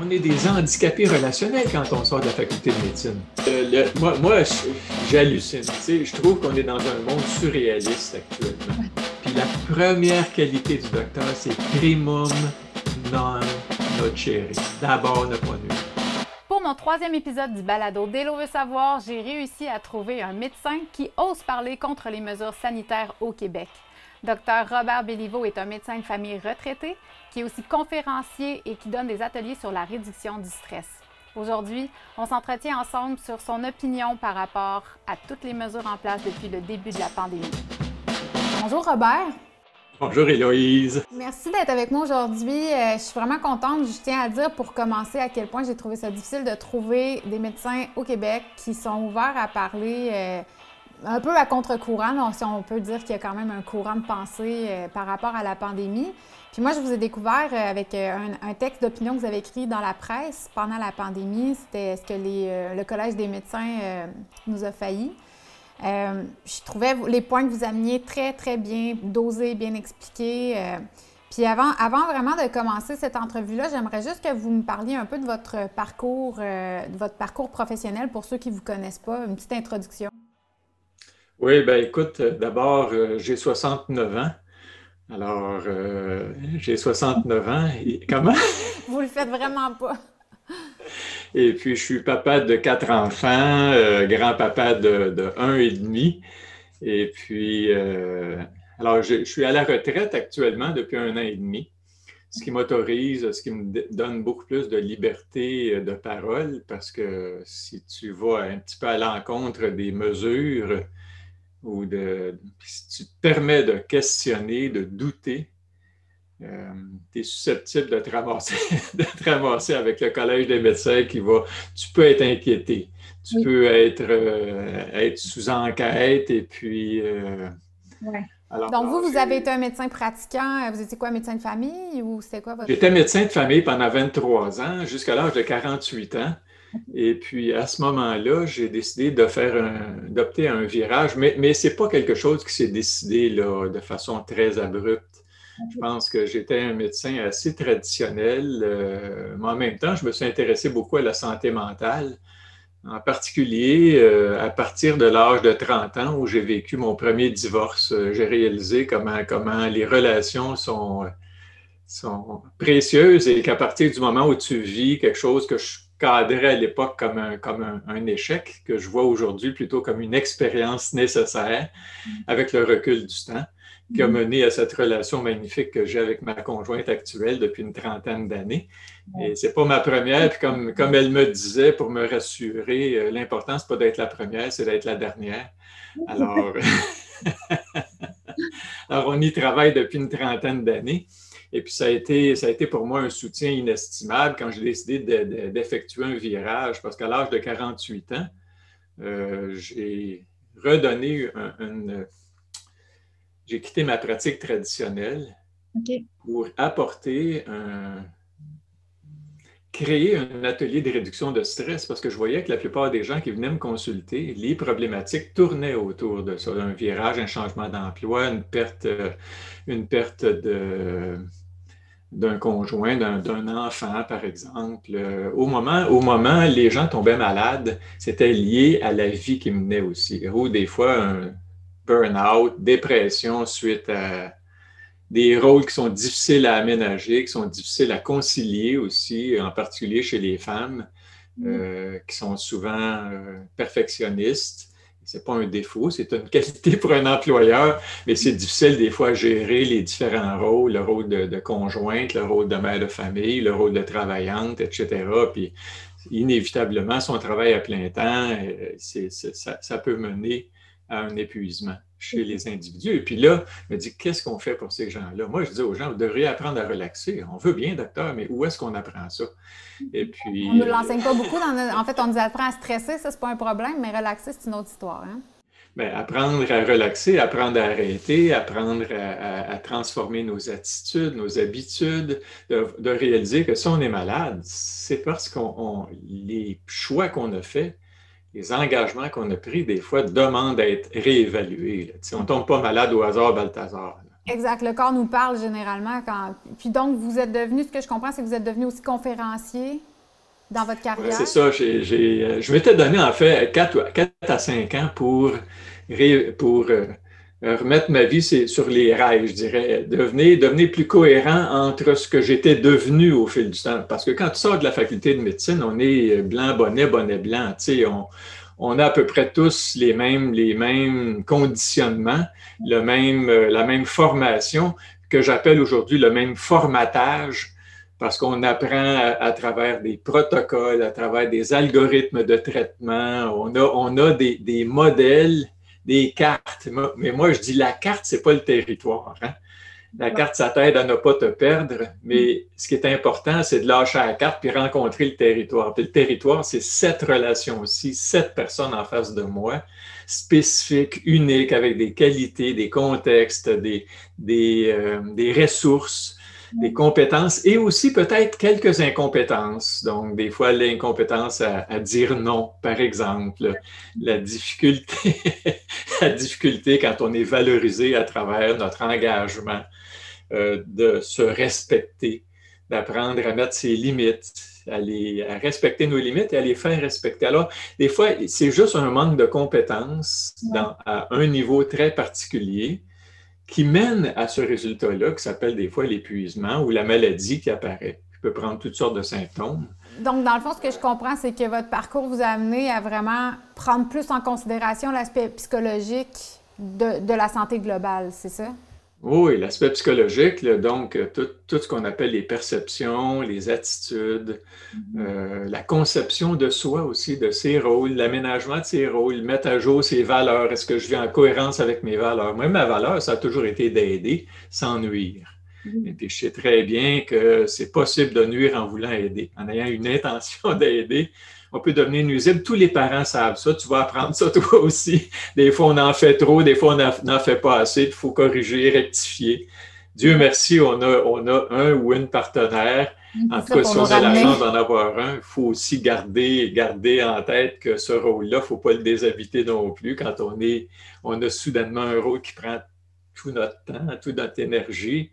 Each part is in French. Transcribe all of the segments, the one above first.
on est des handicapés relationnels quand on sort de la faculté de médecine. Euh, moi, moi j'hallucine. Je trouve qu'on est dans un monde surréaliste actuellement. Puis la première qualité du docteur, c'est primum non nocere. D'abord, ne pas nuire. Pour mon troisième épisode du balado Délo veut savoir, j'ai réussi à trouver un médecin qui ose parler contre les mesures sanitaires au Québec. Docteur Robert Béliveau est un médecin de famille retraité qui est aussi conférencier et qui donne des ateliers sur la réduction du stress. Aujourd'hui, on s'entretient ensemble sur son opinion par rapport à toutes les mesures en place depuis le début de la pandémie. Bonjour Robert. Bonjour Héloïse. Merci d'être avec moi aujourd'hui. Euh, je suis vraiment contente. Je tiens à dire pour commencer à quel point j'ai trouvé ça difficile de trouver des médecins au Québec qui sont ouverts à parler euh, un peu à contre-courant, si on peut dire qu'il y a quand même un courant de pensée euh, par rapport à la pandémie. Puis moi, je vous ai découvert euh, avec euh, un, texte d'opinion que vous avez écrit dans la presse pendant la pandémie. C'était ce que le Collège des médecins nous a failli. je trouvais les points que vous ameniez très, très bien dosés, bien expliqués. Puis avant, vraiment de commencer cette entrevue-là, j'aimerais juste que vous me parliez un peu de votre parcours, de votre parcours professionnel pour ceux qui ne vous connaissent pas, une petite introduction. Oui, ben écoute, d'abord, euh, j'ai 69 ans. Alors, euh, j'ai 69 ans. comment? Vous le faites vraiment pas. Et puis, je suis papa de quatre enfants, euh, grand-papa de, de, un et demi. Et puis, alors, je, suis à la retraite actuellement depuis un an et demi, ce qui m'autorise, ce qui me donne beaucoup plus de liberté de parole, parce que si tu vas un petit peu à l'encontre des mesures, ou de, si tu te permets de questionner, de douter, euh, tu es susceptible de te, ramasser, de avec le Collège des médecins qui va. Tu peux être inquiété, tu peux être, euh, être sous enquête et puis. Euh, Donc, vous, vous avez été un médecin pratiquant. Vous étiez quoi, médecin de famille ou c'était quoi votre. J'étais médecin de famille pendant 23 ans, jusqu'à l'âge de 48 ans. Et puis, à ce moment-là, j'ai décidé d'opter un virage, mais, mais ce n'est pas quelque chose qui s'est décidé là, de façon très abrupte. Je pense que j'étais un médecin assez traditionnel, euh, mais en même temps, je me suis intéressé beaucoup à la santé mentale, en particulier euh, à partir de l'âge de 30 ans où j'ai vécu mon premier divorce. Euh, j'ai réalisé comment, comment les relations sont, sont précieuses et qu'à partir du moment où tu vis quelque chose que je cadrait à l'époque comme, un, comme un, échec, que je vois aujourd'hui plutôt comme une expérience nécessaire mm. avec le recul du temps, qui a mm. mené à cette relation magnifique que j'ai avec ma conjointe actuelle depuis une trentaine d'années. Et c'est pas ma première, puis comme, comme elle me disait, pour me rassurer, euh, l'important, c'est pas d'être la première, c'est d'être la dernière. Alors, alors, on y travaille depuis une trentaine d'années. Et puis, ça a, été, ça a été pour moi un soutien inestimable quand j'ai décidé d'effectuer un virage, parce qu'à l'âge de 48 ans, euh, j'ai redonné un, j'ai quitté ma pratique traditionnelle pour apporter un, créer un atelier de réduction de stress parce que je voyais que la plupart des gens qui venaient me consulter, les problématiques tournaient autour de ça, un virage, un changement d'emploi, une perte, une perte de, d'un conjoint, d'un enfant, par exemple. Euh, au, moment, au moment, les gens tombaient malades, c'était lié à la vie qui menait aussi. Ou des fois, un burn-out, dépression suite à des rôles qui sont difficiles à aménager, qui sont difficiles à concilier aussi, en particulier chez les femmes, mm. euh, qui sont souvent euh, perfectionnistes c'est pas un défaut, c'est une qualité pour un employeur, mais c'est difficile des fois à gérer les différents rôles, le rôle de, conjointe, le rôle de mère de famille, le rôle de travaillante, etc. Puis inévitablement, son travail à plein temps, euh, ça, ça, peut mener à un épuisement chez les individus. Et puis là, je me dis, qu'est-ce qu'on fait pour ces gens-là? Moi, je dis aux gens, vous devriez apprendre à relaxer. On veut bien, docteur, mais où est-ce qu'on apprend ça? Et puis... On ne l'enseigne pas beaucoup. En fait, on nous apprend à stresser, ça, c'est pas un problème, mais relaxer, c'est une autre histoire. Hein? Bien, apprendre à relaxer, apprendre à arrêter, apprendre à, transformer nos attitudes, nos habitudes, de, réaliser que si on est malade, c'est parce qu'on les choix qu'on a faits les engagements qu'on a pris, des fois, demandent d'être réévalués. On ne tombe pas malade au hasard, Balthazar. Exact. Le corps nous parle généralement. Quand... Puis donc, vous êtes devenu, ce que je comprends, c'est que vous êtes devenu aussi conférencier dans votre carrière. c'est ça. Euh, je m'étais donné en fait 4, 4, à 5 ans pour, pour euh, remettre ma vie sur les rails, je dirais. Devenir, devenir plus cohérent entre ce que j'étais devenu au fil du temps. Parce que quand tu sors de la faculté de médecine, on est blanc, bonnet, bonnet blanc. Tu sais, on, on a à peu près tous les mêmes, les mêmes conditionnements, le même, euh, la même formation que j'appelle aujourd'hui le même formatage parce qu'on apprend à, travers des protocoles, à travers des algorithmes de traitement, on a, on a des, des modèles, des cartes. Mais moi, je dis la carte, c'est pas le territoire. Hein? La carte, ça t'aide à ne pas te perdre, mais ce qui est important, c'est de lâcher la carte puis rencontrer le territoire. Puis le territoire, c'est cette relation aussi, sept personnes en face de moi, spécifiques, uniques, avec des qualités, des contextes, des, des, euh, des ressources, des compétences et aussi peut-être quelques incompétences. Donc, des fois, l'incompétence à, dire non, par exemple, la difficulté, la difficulté quand on est valorisé à travers notre engagement euh, de se respecter, d'apprendre à mettre ses limites, à, à, respecter nos limites et à les faire respecter. Alors, des fois, c'est juste un manque de compétences dans, à un niveau très particulier qui mène à ce résultat-là, qui s'appelle des fois l'épuisement ou la maladie qui apparaît, qui peut prendre toutes sortes de symptômes. Donc, dans le fond, ce que je comprends, c'est que votre parcours vous a amené à vraiment prendre plus en considération l'aspect psychologique de, de la santé globale, c'est ça? Oui, l'aspect psychologique, donc euh, tout, tout, ce qu'on appelle les perceptions, les attitudes, mm-hmm. euh, la conception de soi aussi, de ses rôles, l'aménagement de ses rôles, mettre à jour ses valeurs. Est-ce que je vis en cohérence avec mes valeurs? Moi, ma valeur, ça a toujours été d'aider sans nuire. Mm-hmm. Et puis, je sais très bien que c'est possible de nuire en voulant aider, en ayant une intention d'aider on peut devenir nuisible. Tous les parents savent ça. Tu vas apprendre ça toi aussi. Des fois, on en fait trop, des fois, on n'en fait pas assez. Il faut corriger, rectifier. Dieu merci, on a, on a un ou une partenaire. En tout cas, si on a la chance d'en avoir un, il faut aussi garder, garder en tête que ce rôle-là, il ne faut pas le déshabiter non plus quand on, est, on a soudainement un rôle qui prend tout notre temps, toute notre énergie.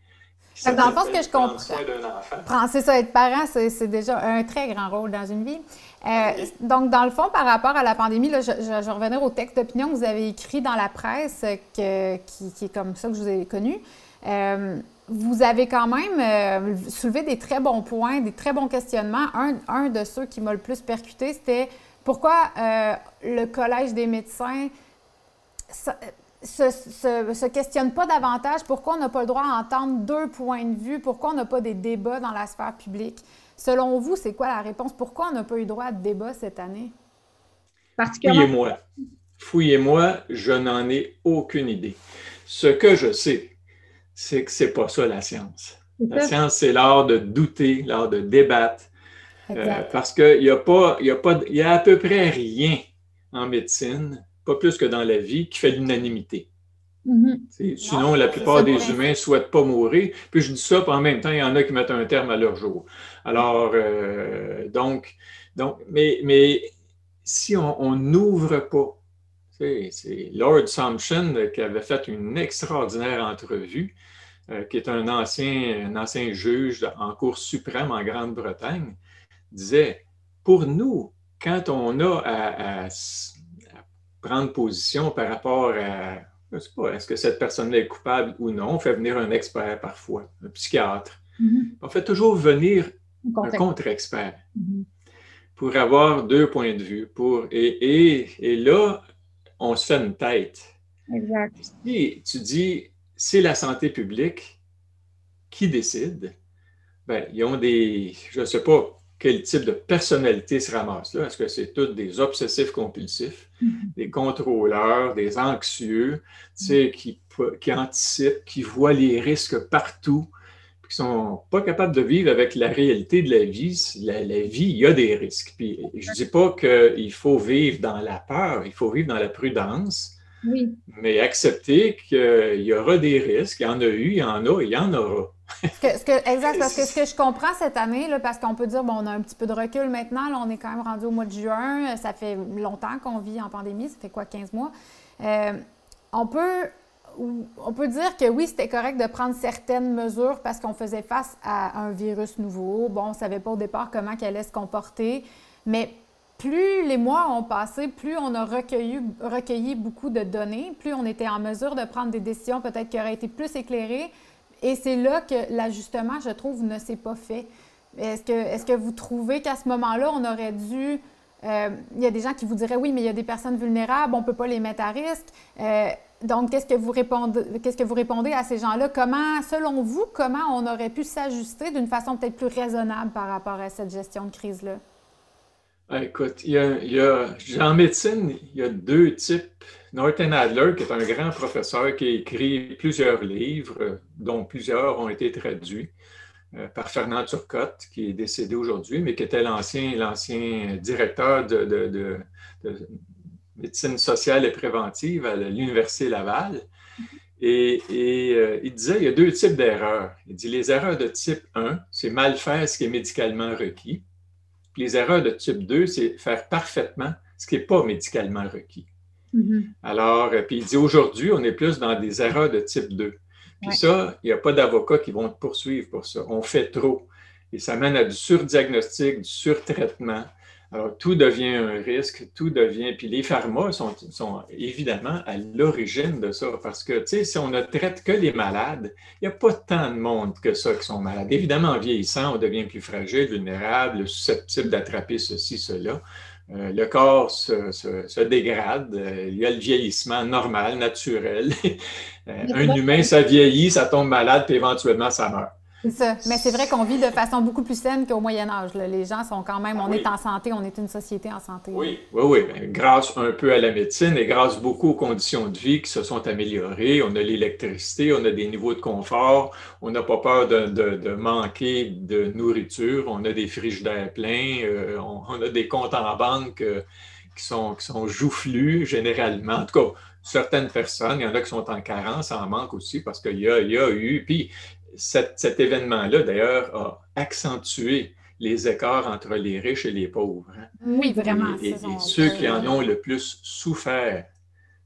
Dans le fond, ce que je comprends, c'est ça, être parent, c'est déjà un très grand rôle dans une vie. Euh, donc, dans le fond, par rapport à la pandémie, là, je, je, vais revenir au texte d'opinion que vous avez écrit dans la presse, que, qui, est comme ça que je vous ai connu. Euh, vous avez quand même euh, soulevé des très bons points, des très bons questionnements. Un, un de ceux qui m'a le plus percuté, c'était pourquoi le Collège des médecins se, se, se, questionne pas davantage, pourquoi on n'a pas le droit à entendre deux points de vue, pourquoi on n'a pas des débats dans la sphère publique? Selon vous, c'est quoi la réponse? Pourquoi on n'a pas eu droit à de débat cette année? Fouillez-moi. Fouillez-moi, je n'en ai aucune idée. Ce que je sais, c'est que c'est pas ça la science. La science, c'est l'art de douter, l'art de débattre. Euh, parce qu'il n'y a, pas, y a, pas, y a à peu près rien en médecine, pas plus que dans la vie, qui fait l'unanimité. Mm-hmm. Sinon, la plupart des humains ne souhaitent pas mourir. Puis je dis ça, puis en même temps, il y en a qui mettent un terme à leur jour. Alors, euh, donc, donc, mais, mais si on n'ouvre pas, c'est Lord Sumption qui avait fait une extraordinaire entrevue, euh, qui est un ancien, un ancien juge en Cour suprême en Grande-Bretagne, disait, pour nous, quand on a à prendre position par rapport à je ne sais pas, est-ce que cette personne est coupable ou non? On fait venir un expert parfois, un psychiatre. Mm-hmm. On fait toujours venir un contre-expert mm-hmm. pour avoir deux points de vue. Pour, et, et, là, on se fait une tête. Exact. Et tu dis, c'est la santé publique qui décide. Ben, ils ont des, je ne sais pas, quel type de personnalité se ramasse là. Est-ce que c'est tous des obsessifs compulsifs, mm-hmm. des contrôleurs, des anxieux, tu sais, qui, qui anticipent, qui voient les risques partout, qui sont pas capables de vivre avec la réalité de la vie. La, la vie, il y a des risques. Puis je dis pas qu'il faut vivre dans la peur, il faut vivre dans la prudence. Oui. Mais accepter qu'il y aura des risques, il y en a eu, il y en a, il y en aura. Ce que, exact, parce que ce que je comprends cette année, là, parce qu'on peut dire, bon, on a un petit peu de recul maintenant, là, on est quand même rendu au mois de juin, ça fait longtemps qu'on vit en pandémie, ça fait quoi, 15 mois? Euh, on peut on peut dire que oui, c'était correct de prendre certaines mesures parce qu'on faisait face à un virus nouveau. Bon, on ne savait pas au départ comment il allait se comporter, mais plus les mois ont passé, plus on a recueilli, recueilli beaucoup de données, plus on était en mesure de prendre des décisions peut-être qui auraient été plus éclairées. Et c'est là que l'ajustement, je trouve, ne s'est pas fait. Est-ce que, est que vous trouvez qu'à ce moment-là, on aurait dû... Euh, il y a des gens qui vous diraient oui, mais il y a des personnes vulnérables, on ne peut pas les mettre à risque. Euh, donc, qu'est-ce que vous répondez, à ces gens-là? Comment, selon vous, comment on aurait pu s'ajuster d'une façon peut-être plus raisonnable par rapport à cette gestion de crise-là? Ah, écoute, il y a, en médecine, il y a deux types. Norton Adler, qui est un grand professeur qui a écrit plusieurs livres, dont plusieurs ont été traduits euh, par Fernand Turcotte, qui est décédé aujourd'hui, mais qui était l'ancien directeur de médecine sociale et préventive à l'Université Laval. Et, euh, il disait il y a deux types d'erreurs. Il dit les erreurs de type 1, c'est mal faire ce qui est médicalement requis. Puis les erreurs de type 2, c'est faire parfaitement ce qui n'est pas médicalement requis. Mm-hmm. Alors, euh, puis il dit aujourd'hui, on est plus dans des erreurs de type 2. Puis ça, il n'y a pas d'avocats qui vont te poursuivre pour ça. On fait trop. Et ça mène à du surdiagnostic, du surtraitement. Alors, tout devient un risque, tout devient. Puis les pharma sont, sont évidemment à l'origine de ça, parce que, tu sais, si on ne traite que les malades, il n'y a pas tant de monde que ça qui sont malades. Évidemment, en vieillissant, on devient plus fragile, vulnérable, susceptible d'attraper ceci, cela. Euh, le corps se, dégrade, euh, il y a le vieillissement normal, naturel. Euh, un humain, ça vieillit, ça tombe malade, puis éventuellement, ça meurt. C'est ça. Mais c'est vrai qu'on vit de façon beaucoup plus saine qu'au Moyen Âge. Les gens sont quand même, on est en santé, on est une société en santé. Oui, oui, oui. Ben, grâce un peu à la médecine et grâce beaucoup aux conditions de vie qui se sont améliorées. On a l'électricité, on a des niveaux de confort, on n'a pas peur de, manquer de nourriture, on a des frigidaires pleins, euh, on, a des comptes en banque euh, qui, sont, qui sont joufflus généralement. En tout cas, certaines personnes, il y en a qui sont en carence, en manque aussi, parce qu'il y a, y a eu. Puis cet, événement-là, d'ailleurs, a accentué les écarts entre les riches et les pauvres. Hein. Oui, vraiment. Et, ceux qui en ont le plus souffert,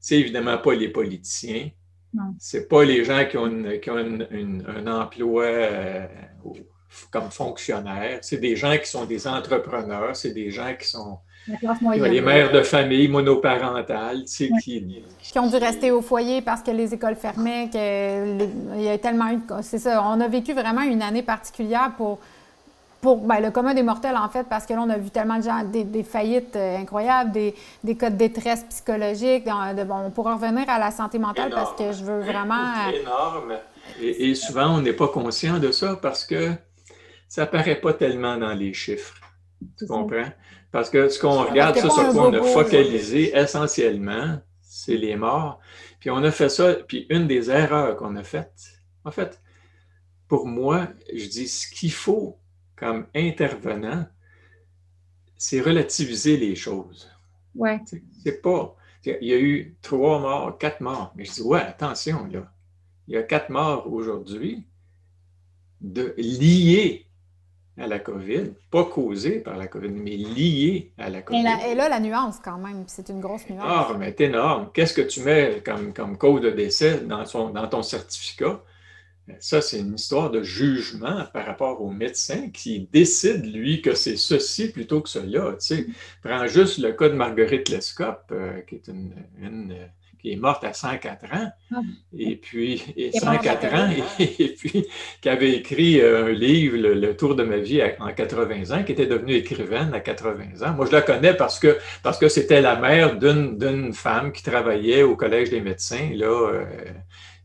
c'est évidemment pas les politiciens. Ce n'est pas les gens qui ont, un emploi euh, comme fonctionnaires. C'est des gens qui sont des entrepreneurs, c'est des gens qui sont les mères de famille monoparentales, tu sais, qui... qui... ont dû rester au foyer parce que les écoles fermaient, qu'il y a tellement eu... C'est ça, on a vécu vraiment une année particulière pour, pour ben, le commun des mortels, en fait, parce que là, on a vu tellement de gens, des, faillites euh, incroyables, des, des, cas de détresse psychologique. bon, on pourra revenir à la santé mentale parce que je veux vraiment... Euh, énorme. Et, et souvent, on n'est pas conscient de ça parce que ça apparaît pas tellement dans les chiffres. Tu comprends? Parce que ce qu'on regarde, ça, sur quoi on a focalisé essentiellement, c'est les morts. Puis on a fait ça, puis une des erreurs qu'on a faites, en fait, pour moi, je dis ce qu'il faut comme intervenant, c'est relativiser les choses. Ouais. C'est pas. Il y a eu trois morts, quatre morts. Mais je dis, ouais, attention, là. Il y a quatre morts aujourd'hui de, liés à la COVID, pas causée par la COVID, mais liée à la COVID. Et, là, la nuance quand même, c'est une grosse nuance. Ah, mais c'est énorme. Qu'est-ce que tu mets comme, comme cause de décès dans, son, dans ton certificat? Ça, c'est une histoire de jugement par rapport au médecin qui décide, lui, que c'est ceci plutôt que cela. Tu sais, prends juste le cas de Marguerite Lescope, euh, qui est une, une qui est morte à 104 ans, ah. et puis et 104 ans, et, puis qui avait écrit euh, un livre, le, Tour de ma vie en 80 ans, qui était devenue écrivaine à 80 ans. Moi, je la connais parce que parce que c'était la mère d'une femme qui travaillait au Collège des médecins, là, euh,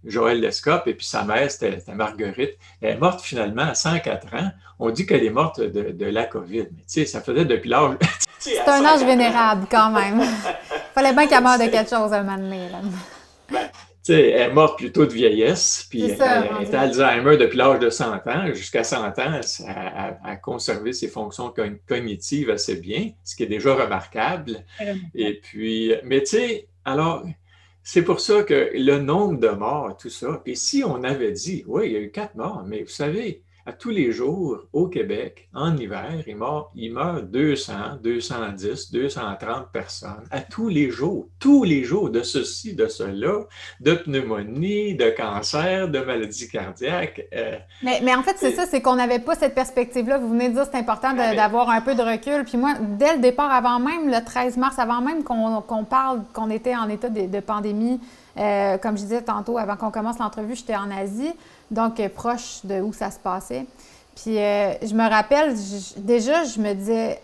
Joël Lescope, et puis sa mère, c'était Marguerite. Elle est morte finalement à 104 ans. On dit qu'elle est morte de, la COVID. Mais tu sais, ça faisait depuis l'âge. C'est un âge vénérable quand même. Fallait bien qu'elle meure de quelque chose un moment donné. Ben, tu sais, elle est morte plutôt de vieillesse, puis elle, était Alzheimer depuis l'âge de 100 ans. Jusqu'à 100 ans, elle a, conservé ses fonctions cognitives assez bien, ce qui est déjà remarquable. Et puis, mais tu sais, alors, c'est pour ça que le nombre de morts, tout ça, puis si on avait dit, oui, il y a eu quatre morts, mais vous savez, à tous les jours au Québec, en hiver, il meurt, il meurt 200, 210, 230 personnes à tous les jours, tous les jours de ceci, de cela, de pneumonie, de cancer, de maladie cardiaque. Euh, mais, mais, en fait, c'est ça, c'est qu'on n'avait pas cette perspective-là. Vous venez de dire que c'est important d'avoir un peu de recul. Puis moi, dès le départ, avant même le 13 mars, avant même qu'on parle qu'on était en état de, pandémie, euh, comme je disais tantôt, avant qu'on commence l'entrevue, j'étais en Asie donc euh, proche de où ça se passait. Puis euh, je me rappelle, déjà, je me disais,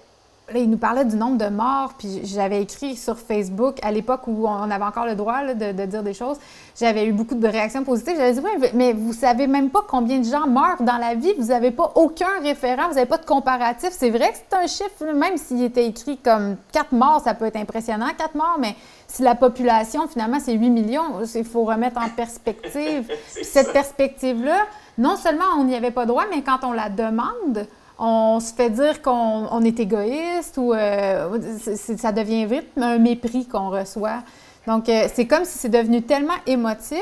il nous parlait du nombre de morts, puis j'avais écrit sur Facebook à l'époque où on avait encore le droit de, dire des choses. J'avais eu beaucoup de réactions positives. J'avais dit, mais vous savez même pas combien de gens meurent dans la vie. Vous n'avez pas aucun référent, vous n'avez pas de comparatif. C'est vrai que c'est un chiffre, même s'il était écrit comme quatre morts, ça peut être impressionnant, quatre morts, mais si la population, finalement, c'est 8 millions, il faut remettre en perspective. cette perspective-là, non seulement on n'y avait pas droit, mais quand on la demande, on se fait dire qu'on est égoïste ou euh, ça devient vite un mépris qu'on reçoit. Donc, euh, c'est comme si c'est devenu tellement émotif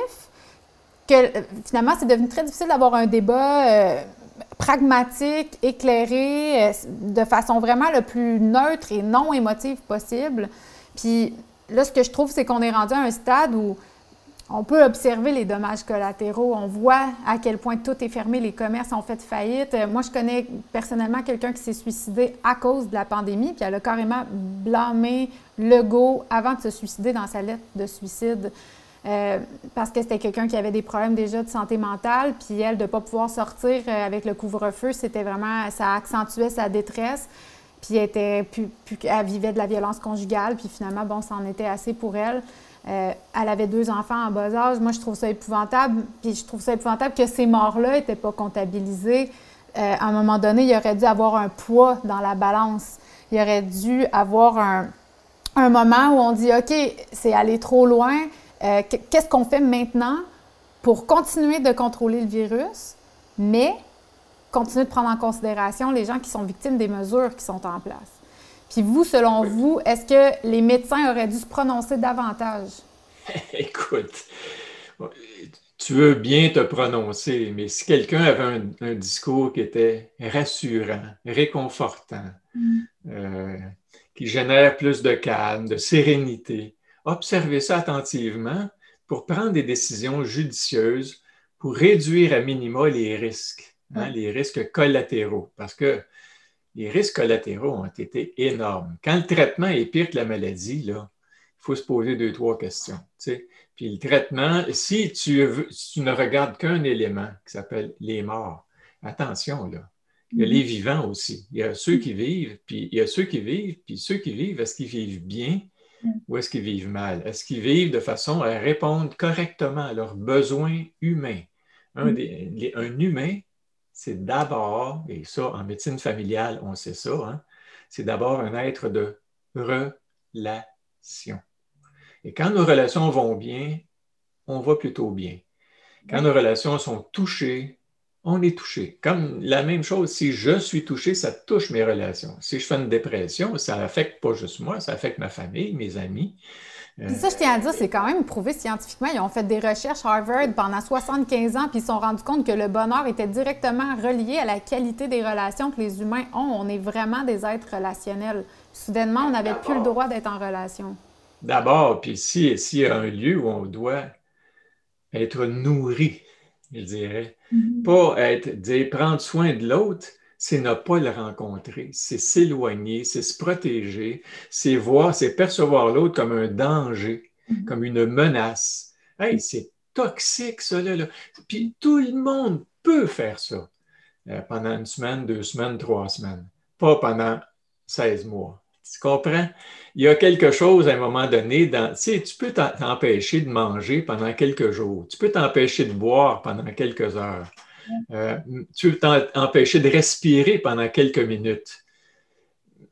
que euh, finalement, c'est devenu très difficile d'avoir un débat pragmatique, éclairé, de façon vraiment le plus neutre et non émotive possible. Puis, là, ce que je trouve, c'est qu'on est rendu à un stade où on peut observer les dommages collatéraux. On voit à quel point tout est fermé, les commerces ont fait faillite. Moi, je connais personnellement quelqu'un qui s'est suicidé à cause de la pandémie, puis elle a carrément blâmé Legault avant de se suicider dans sa lettre de suicide. Euh, parce que c'était quelqu'un qui avait des problèmes déjà de santé mentale, puis elle, de ne pas pouvoir sortir euh, avec le couvre-feu, c'était vraiment, ça accentuait sa détresse. Puis elle, vivait de la violence conjugale, puis finalement, bon, ça en était assez pour elle. Euh, elle avait deux enfants en bas âge. Moi, je trouve ça épouvantable. Puis je trouve ça épouvantable que ces morts-là n'étaient pas comptabilisées. Euh, à un moment donné, il aurait dû avoir un poids dans la balance. Il aurait dû avoir un, moment où on dit OK, c'est aller trop loin. Euh, qu'est-ce qu'on fait maintenant pour continuer de contrôler le virus, mais continuer de prendre en considération les gens qui sont victimes des mesures qui sont en place. Puis vous, selon vous, est-ce que les médecins auraient dû se prononcer davantage? Écoute, tu veux bien te prononcer, mais si quelqu'un avait un, discours qui était rassurant, réconfortant, mm. euh, qui génère plus de calme, de sérénité, observez ça attentivement pour prendre des décisions judicieuses pour réduire à minima les risques. Hein, les risques collatéraux, parce que les risques collatéraux ont été énormes. Quand le traitement est pire que la maladie, là, il faut se poser deux, trois questions. Puis le traitement, si tu, ne regardes qu'un élément qui s'appelle les morts, attention, là. Il y a les mm-hmm. vivants aussi. Il y a ceux qui vivent, puis il y a ceux qui vivent, puis ceux qui vivent, est-ce qu'ils vivent bien mm. ou est-ce qu'ils vivent mal? Est-ce qu'ils vivent de façon à répondre correctement à leurs besoins humains? Un, mm. un humain, c'est d'abord, et ça en médecine familiale, on sait ça, hein, c'est d'abord un être de relation. Et quand nos relations vont bien, on va plutôt bien. Quand nos relations sont touchées, on est touché. Comme la même chose, si je suis touché, ça touche mes relations. Si je fais une dépression, ça affecte pas juste moi, ça affecte ma famille, mes amis. Puis ça, je tiens à dire, c'est quand même prouvé scientifiquement. Ils ont fait des recherches Harvard pendant 75 ans, puis ils se sont rendus compte que le bonheur était directement relié à la qualité des relations que les humains ont. On est vraiment des êtres relationnels. Soudainement, on n'avait plus le droit d'être en relation. D'abord, puis s'il y a un lieu où on doit être nourri, je dirais, mm-hmm. pas être, dire, prendre soin de l'autre, c'est ne pas le rencontrer, c'est s'éloigner, c'est se protéger, c'est voir, c'est percevoir l'autre comme un danger, mm-hmm. comme une menace. Hey, c'est toxique, ça, là, Puis tout le monde peut faire ça euh, pendant une semaine, deux semaines, trois semaines, pas pendant 16 mois. Tu comprends? Il y a quelque chose à un moment donné, dans, tu sais, tu peux t'empêcher de manger pendant quelques jours, tu peux t'empêcher de boire pendant quelques heures. Euh, tu veux t'empêcher de respirer pendant quelques minutes.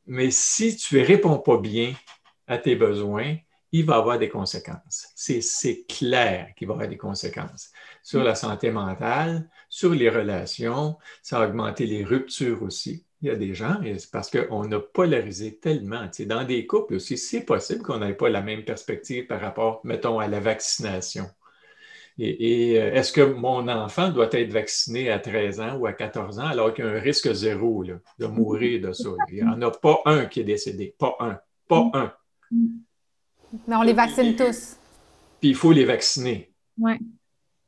Mais si tu ne réponds pas bien à tes besoins, il va avoir des conséquences. C'est clair qu'il va avoir des conséquences sur la santé mentale, sur les relations, ça va augmenter les ruptures aussi. Il y a des gens, parce qu'on a polarisé tellement. dans des couples aussi, c'est possible qu'on n'ait pas la même perspective par rapport, mettons, à la vaccination. Et, euh, est-ce que mon enfant doit être vacciné à 13 ans ou à 14 ans alors qu'il y a un risque zéro de mourir de ça? Il n'y en a pas un qui est décédé. Pas un. Pas un. Mais on les vaccine tous. Puis il faut les vacciner. Oui.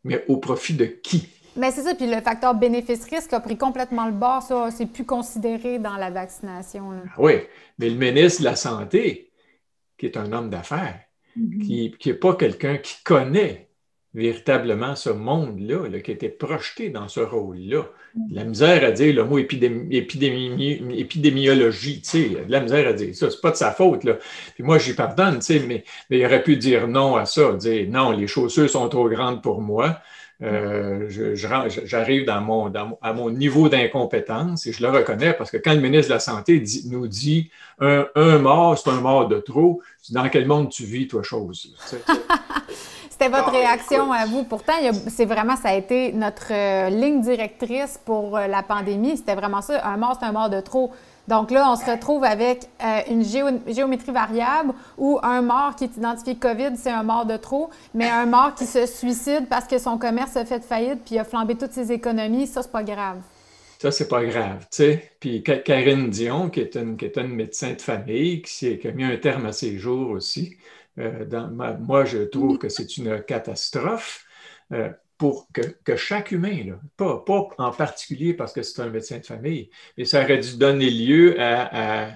Mais au profit de qui? Mais c'est ça, puis le facteur bénéfice-risque a pris complètement le bord, ça, c'est plus considéré dans la vaccination. Oui, mais le ministre de la Santé, qui est un homme d'affaires, mm-hmm. qui n'est pas quelqu'un qui connaît véritablement ce monde-là, qui était projeté dans ce rôle-là. La misère à dire le mot épidémiologie, tu sais, de la misère à dire ça, c'est pas de sa faute, là. Puis moi, j'y pardonne, tu sais, mais, il aurait pu dire non à ça, dire non, les chaussures sont trop grandes pour moi. Euh, j'arrive mon, à mon niveau d'incompétence et je le reconnais parce que quand le ministre de la Santé nous dit un, mort, c'est un mort de trop, dans quel monde tu vis, toi, chose? C'était votre réaction à vous. Pourtant, c'est vraiment, ça a été notre euh, ligne directrice pour euh, la pandémie. C'était vraiment ça. Un mort, c'est un mort de trop. Donc là, on se retrouve avec euh, une géométrie variable où un mort qui est identifié COVID, c'est un mort de trop, mais un mort qui se suicide parce que son commerce a fait faillite puis a flambé toutes ses économies, ça, c'est pas grave. Ça, c'est pas grave, tu sais. Puis Karine Dion, qui est une, qui est une médecin de famille, qui, qui a mis un terme à ses jours aussi, euh, moi, je trouve que c'est une catastrophe euh, pour que, chaque humain, pas, en particulier parce que c'est un médecin de famille, mais ça aurait dû donner lieu à,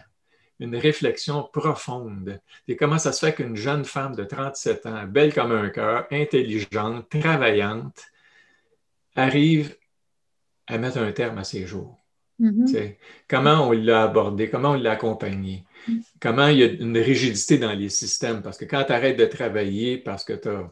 une réflexion profonde. Et comment ça se fait qu'une jeune femme de 37 ans, belle comme un cœur, intelligente, travaillante, arrive à mettre un terme à ses jours? Mm-hmm. Comment on l'a abordé, comment on l'a accompagné. Comment il y a une rigidité dans les systèmes, parce que quand tu arrêtes de travailler parce que tu as,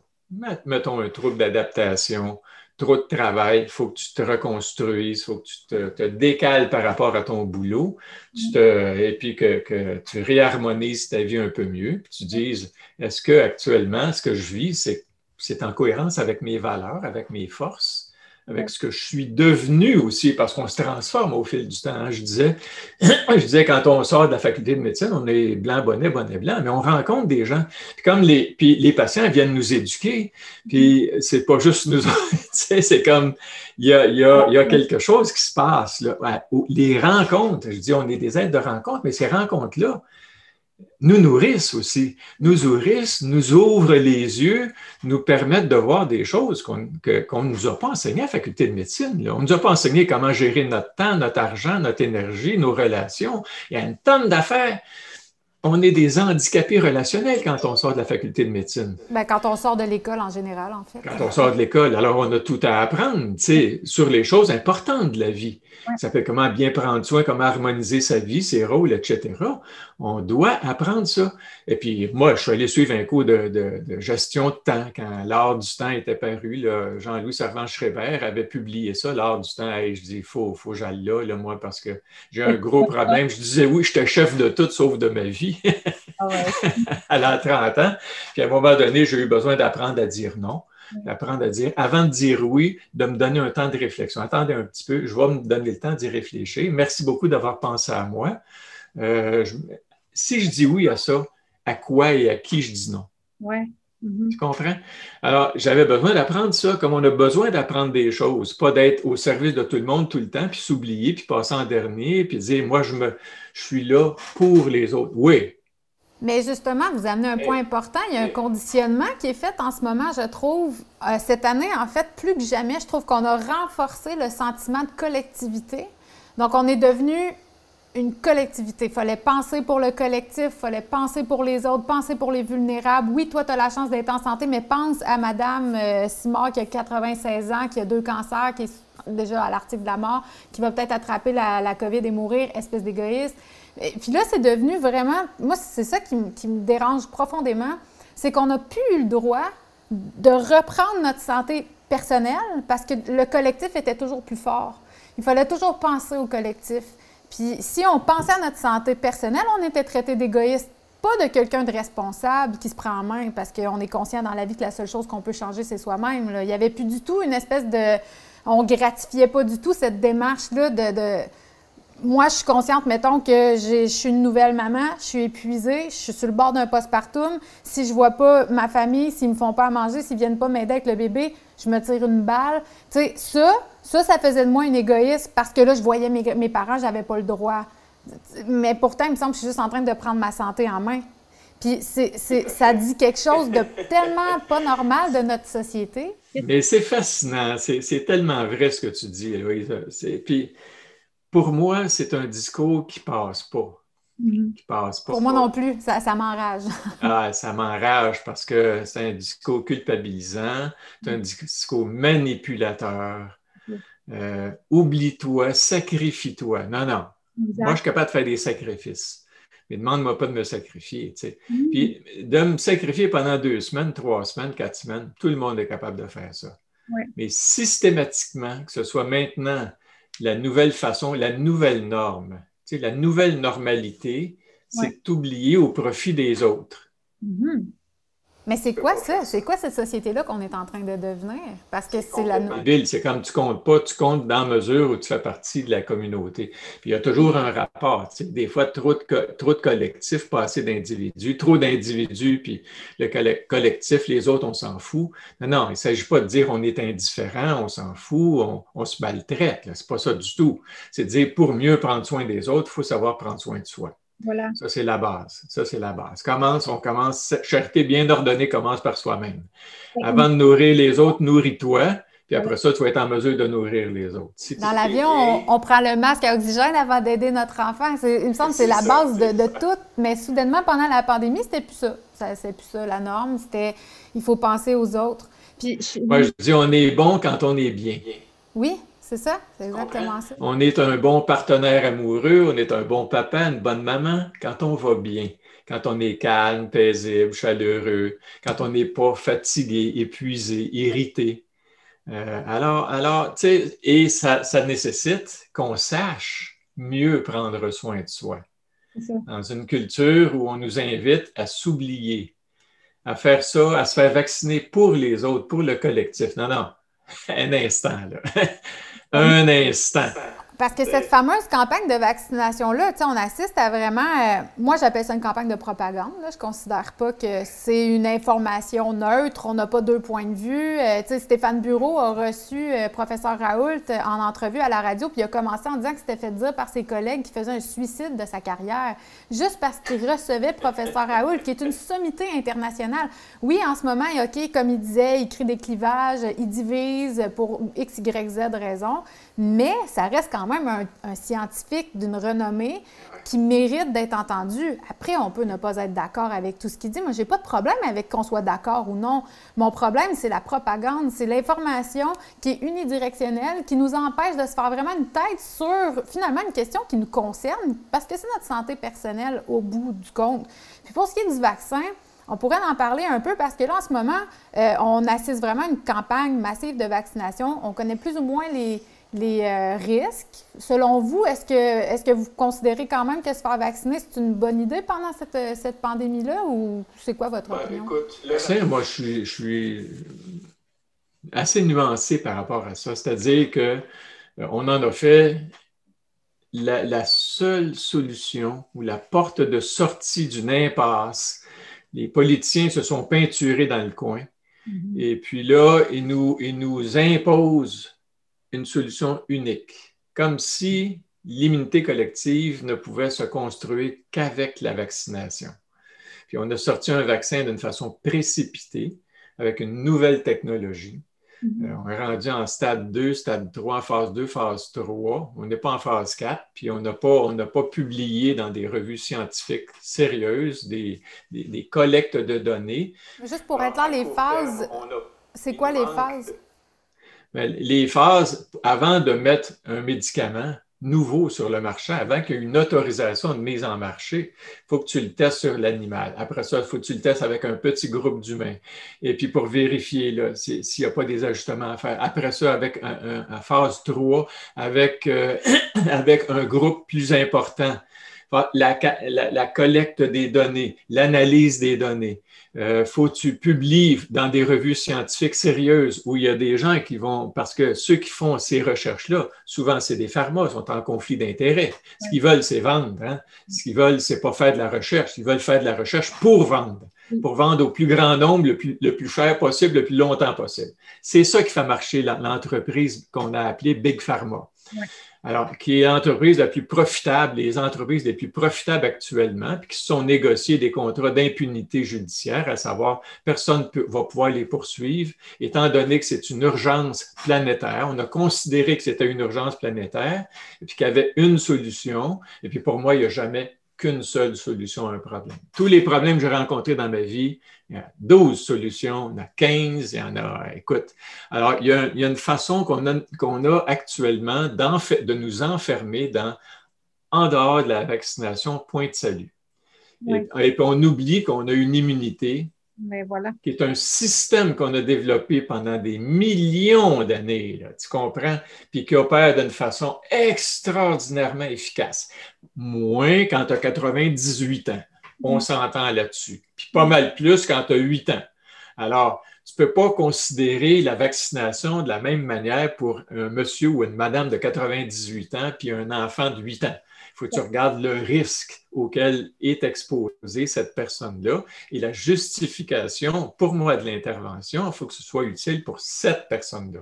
mettons, un trouble d'adaptation, trop de travail, il faut que tu te reconstruises, il faut que tu te, décales par rapport à ton boulot, mm. et puis que, tu réharmonises ta vie un peu mieux, puis tu dises, est-ce que actuellement, ce que je vis, c'est en cohérence avec mes valeurs, avec mes forces? Avec ce que je suis devenu aussi, parce qu'on se transforme au fil du temps. Je disais, je disais, quand on sort de la faculté de médecine, on est blanc, bonnet, bonnet, blanc, mais on rencontre des gens. Puis comme les, puis les patients viennent nous éduquer, puis c'est pas juste nous c'est comme, il y a, y, a, y a quelque chose qui se passe. Là. Les rencontres, je dis, on est des êtres de rencontre, mais ces rencontres-là, nous nourrissent aussi, nous nourrissent, nous ouvrent les yeux, nous permettent de voir des choses qu'on ne nous a pas enseignées à la faculté de médecine. On ne nous a pas enseigné comment gérer notre temps, notre argent, notre énergie, nos relations. Il y a une tonne d'affaires. On est des handicapés relationnels quand on sort de la faculté de médecine. Bien, quand on sort de l'école en général, en fait. Quand on sort de l'école, alors on a tout à apprendre sur les choses importantes de la vie. Ça fait comment bien prendre soin, comment harmoniser sa vie, ses rôles, etc. On doit apprendre ça. Et puis, moi, je suis allé suivre un cours de, gestion de temps quand l'art du temps était paru. Jean-Louis Servan-Schreiber avait publié ça, l'art du temps. Et je dis, il faut, faut que j'aille là, moi, parce que j'ai un gros problème. Je disais, oui, j'étais chef de tout sauf de ma vie. Ah à l'âge 30 ans. Puis à un moment donné, j'ai eu besoin d'apprendre à dire non d'apprendre à dire, avant de dire oui, de me donner un temps de réflexion. Attendez un petit peu, je vais me donner le temps d'y réfléchir. Merci beaucoup d'avoir pensé à moi. Euh, si je dis oui à ça, à quoi et à qui je dis non? Oui. Mm-hmm. Tu comprends? Alors, j'avais besoin d'apprendre ça comme on a besoin d'apprendre des choses, pas d'être au service de tout le monde tout le temps, puis s'oublier, puis passer en dernier, puis dire, moi, je, me, je suis là pour les autres. Oui, mais justement, vous amenez un point important. Il y a un conditionnement qui est fait en ce moment, je trouve. Euh, cette année, en fait, plus que jamais, je trouve qu'on a renforcé le sentiment de collectivité. Donc, on est devenu une collectivité. Il fallait penser pour le collectif, il fallait penser pour les autres, penser pour les vulnérables. Oui, toi, tu as la chance d'être en santé, mais pense à Madame euh, Simard qui a 96 ans, qui a deux cancers, qui est déjà à l'article de la mort, qui va peut-être attraper la, la COVID et mourir, espèce d'égoïste. Et puis là, c'est devenu vraiment, moi, c'est ça qui, me dérange profondément, c'est qu'on n'a plus eu le droit de reprendre notre santé personnelle parce que le collectif était toujours plus fort. Il fallait toujours penser au collectif. Puis si on pensait à notre santé personnelle, on était traité d'égoïste, pas de quelqu'un de responsable qui se prend en main parce qu'on est conscient dans la vie que la seule chose qu'on peut changer, c'est soi-même. Il n'y avait plus du tout une espèce de... On gratifiait pas du tout cette démarche-là de moi, je suis consciente, mettons, que je suis une nouvelle maman, je suis épuisée, je suis sur le bord d'un postpartum. Si je vois pas ma famille, s'ils me font pas à manger, s'ils viennent pas m'aider avec le bébé, je me tire une balle. Tu sais, ça, ça, ça faisait de moi une égoïste parce que là, je voyais mes, mes parents, j'avais pas le droit. Mais pourtant, il me semble que je suis juste en train de prendre ma santé en main. Puis c'est, ça dit quelque chose de tellement pas normal de notre société. Mais c'est fascinant, c'est, tellement vrai ce que tu dis, Puis pour moi, c'est un discours qui passe pas. Mm-hmm. Qui passe pas. Pour moi non plus, ça, ça m'enrage. ah, ça m'enrage parce que c'est un discours culpabilisant, c'est un discours manipulateur. Euh, oublie-toi, sacrifie-toi. Non, non. Moi, je suis capable de faire des sacrifices mais demande-moi pas de me sacrifier. Mm. Puis de me sacrifier pendant deux semaines, trois semaines, quatre semaines, tout le monde est capable de faire ça. Mais systématiquement, que ce soit maintenant la nouvelle façon, la nouvelle norme, la nouvelle normalité, c'est oublié au profit des autres. Mm-hmm. Mais c'est quoi ça? C'est quoi cette société-là qu'on est en train de devenir? Parce que c'est la... C'est comme tu comptes pas, tu comptes dans mesure où tu fais partie de la communauté. Puis il y a toujours un rapport. Des fois, trop de, trop de collectifs, pas assez d'individus. Trop d'individus, puis le collectif, les autres, on s'en fout. Non, non, il ne s'agit pas de dire on est indifférent, on s'en fout, on, on se maltraite. C'est pas ça du tout. C'est de dire pour mieux prendre soin des autres, il faut savoir prendre soin de soi. Ça, c'est la base. Ça, c'est la base. Commence, on commence, charité bien ordonnée commence par soi-même. Avant de nourrir les autres, nourris-toi. Puis après ça, tu vas être en mesure de nourrir les autres. Dans l'avion, on, prend le masque à oxygène avant d'aider notre enfant. Il me semble que c'est la base de, tout. Mais soudainement, pendant la pandémie, c'était plus ça. C'est plus ça la norme. C'était il faut penser aux autres. Puis, Moi, je dis on est bon quand on est bien. Oui, c'est ça, c'est exactement ça. On est un bon partenaire amoureux, on est un bon papa, une bonne maman quand on va bien, quand on est calme, paisible, chaleureux, quand on n'est pas fatigué, épuisé, irrité. Euh, alors, alors tu sais, et ça, ça nécessite qu'on sache mieux prendre soin de soi. Dans une culture où on nous invite à s'oublier, à faire ça, à se faire vacciner pour les autres, pour le collectif. Non, non, un instant, là. Un instant. Parce que cette fameuse campagne de vaccination-là, on assiste à vraiment. Euh, moi, j'appelle ça une campagne de propagande. Je ne considère pas que c'est une information neutre. On n'a pas deux points de vue. Euh, Stéphane Bureau a reçu euh, professeur Raoult en entrevue à la radio, puis il a commencé en disant que c'était fait dire par ses collègues qu'il faisait un suicide de sa carrière, juste parce qu'il recevait professeur Raoult, qui est une sommité internationale. Oui, en ce moment, OK, comme il disait, il crée des clivages, il divise pour X, Y, Z raison, mais ça reste quand même un, scientifique d'une renommée qui mérite d'être entendu. Après, on peut ne pas être d'accord avec tout ce qu'il dit. Moi, j'ai pas de problème avec qu'on soit d'accord ou non. Mon problème, c'est la propagande, c'est l'information qui est unidirectionnelle, qui nous empêche de se faire vraiment une tête sur finalement une question qui nous concerne, parce que c'est notre santé personnelle au bout du compte. Puis pour ce qui est du vaccin, on pourrait en parler un peu parce que là, en ce moment, euh, on assiste vraiment à une campagne massive de vaccination. On connaît plus ou moins les, les euh, risques. Selon vous, est-ce que, est que vous considérez quand même que se faire vacciner, c'est une bonne idée pendant cette, euh, cette pandémie-là ou c'est quoi votre ben, opinion? Écoute, moi, je suis, je suis, assez nuancé par rapport à ça. C'est-à-dire qu'on euh, on en a fait la, la, seule solution ou la porte de sortie d'une impasse. Les politiciens se sont peinturés dans le coin. Mm-hmm. Et puis là, ils nous, ils nous imposent une solution unique, comme si l'immunité collective ne pouvait se construire qu'avec la vaccination. Puis on a sorti un vaccin d'une façon précipitée, avec une nouvelle technologie. Mm-hmm. Euh, on est rendu en stade 2, stade 3, phase 2, phase 3. On n'est pas en phase 4, puis on n'a pas, pas publié dans des revues scientifiques sérieuses des, des, collectes de données. Juste pour être là, les phases, c'est quoi les phases? Ben, les phases, avant de mettre un médicament nouveau sur le marché, avant qu'il y ait une autorisation de mise en marché, il faut que tu le testes sur l'animal. Après ça, il faut que tu le testes avec un petit groupe d'humains. Et puis pour vérifier s'il n'y a pas des ajustements à faire. Après ça, avec un, phase 3, avec, euh, avec un groupe plus important. La collecte des données, l'analyse des données euh, faut que tu publies dans des revues scientifiques sérieuses où il y a des gens qui vont, parce que ceux qui font ces recherches-là, souvent c'est des pharma, sont en conflit d'intérêts. Ce qu'ils veulent, c'est vendre. Hein? Ce qu'ils veulent, c'est pas faire de la recherche, ils veulent faire de la recherche pour vendre. pour vendre au plus grand nombre, le plus, le plus cher possible, le plus longtemps possible. C'est ça qui fait marcher l'entreprise qu'on a appelée Big Pharma. Alors, qui est l'entreprise la plus profitable, les entreprises les plus profitables actuellement, puis qui sont négociées des contrats d'impunité judiciaire, à savoir personne ne va pouvoir les poursuivre, étant donné que c'est une urgence planétaire. On a considéré que c'était une urgence planétaire, puis qu'il y avait une solution. Et puis pour moi, il n'y a jamais qu'une seule solution à un problème. Tous les problèmes que j'ai rencontrés dans ma vie, il y a 12 solutions, il y en a 15, il y en a, écoute. Alors, il y a, une façon qu'on a, qu'on a actuellement de nous enfermer dans, en dehors de la vaccination, point de salut. Et, et, puis on oublie qu'on a une immunité qui est un système qu'on a développé pendant des millions d'années, tu comprends, puis qui opère d'une façon extraordinairement efficace. Moins quand tu as 98 ans. On mm. s'entend là-dessus. Puis pas mal plus quand tu as 8 ans. Alors, tu ne peux pas considérer la vaccination de la même manière pour un monsieur ou une madame de 98 ans puis un enfant de 8 ans faut que tu regardes le risque auquel est exposée cette personne-là et la justification pour moi de l'intervention, il faut que ce soit utile pour cette personne-là.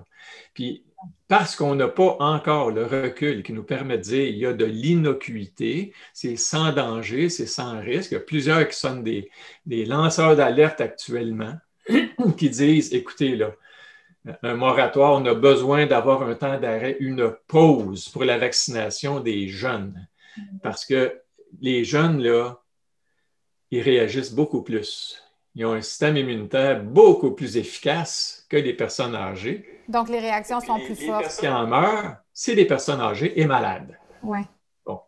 Puis parce qu'on n'a pas encore le recul qui nous permet de dire il y a de l'innocuité, c'est sans danger, c'est sans risque. Il y a plusieurs qui sont des, des lanceurs d'alerte actuellement qui disent écoutez, là, un moratoire, on a besoin d'avoir un temps d'arrêt, une pause pour la vaccination des jeunes. Parce que les jeunes, là, ils réagissent beaucoup plus. Ils ont un système immunitaire beaucoup plus efficace que les personnes âgées. Donc, les réactions sont plus fortes. Les qui en meurent, c'est des personnes âgées et malades. Oui. Bon,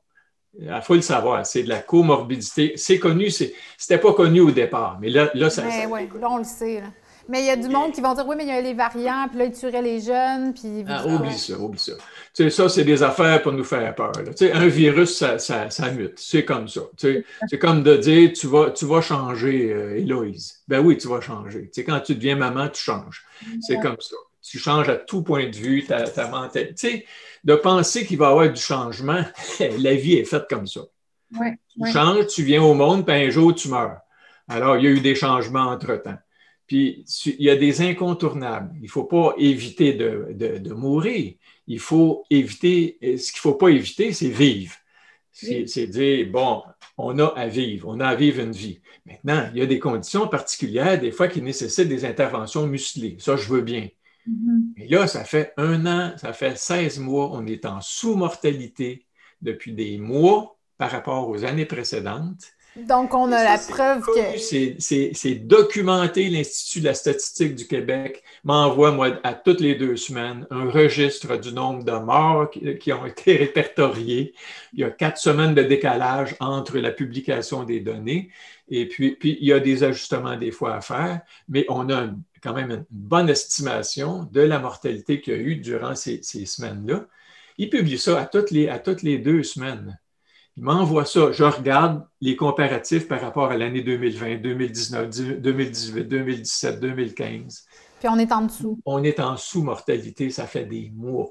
il faut le savoir, c'est de la comorbidité. C'est connu, c'était pas connu au départ, mais là, là ça. Mais oui, là, on le sait. Là. Mais il y a du monde qui vont dire oui, mais il y a les variants, puis là, ils tueraient les jeunes. Puis... Ah, oublie ça, oublie ça. Tu sais, ça, c'est des affaires pour nous faire peur. Tu sais, un virus, ça, ça, ça mute. C'est comme ça. Tu sais, c'est comme de dire tu vas, tu vas changer, euh, Héloïse. Ben oui, tu vas changer. Tu sais, quand tu deviens maman, tu changes. C'est comme ça. Tu changes à tout point de vue ta, ta mentalité. Tu sais, de penser qu'il va y avoir du changement, la vie est faite comme ça. Ouais, tu changes, tu viens au monde, puis un jour, tu meurs. Alors, il y a eu des changements entre-temps. Puis il y a des incontournables. Il ne faut pas éviter de, mourir. Il faut éviter, ce qu'il ne faut pas éviter, c'est vivre. C'est dire, bon, on a à vivre, on a à vivre une vie. Maintenant, il y a des conditions particulières, des fois, qui nécessitent des interventions musclées. Ça, je veux bien. Mm-hmm. Mais là, ça fait un an, ça fait 16 mois, on est en sous-mortalité depuis des mois par rapport aux années précédentes. Donc, on a la preuve que. C'est documenté. L'Institut de la statistique du Québec m'envoie, moi, à toutes les deux semaines, un registre du nombre de morts qui, ont été répertoriés. Il y a quatre semaines de décalage entre la publication des données. Et puis, puis il y a des ajustements des fois à faire, mais on a quand même une bonne estimation de la mortalité qu'il y a eu durant ces, ces semaines-là. Il publie ça à toutes les, à toutes les deux semaines. Il m'envoie ça. Je regarde les comparatifs par rapport à l'année 2020, 2019, 2018, 2017, 2015. Puis on est en dessous. On est en sous-mortalité, ça fait des mois.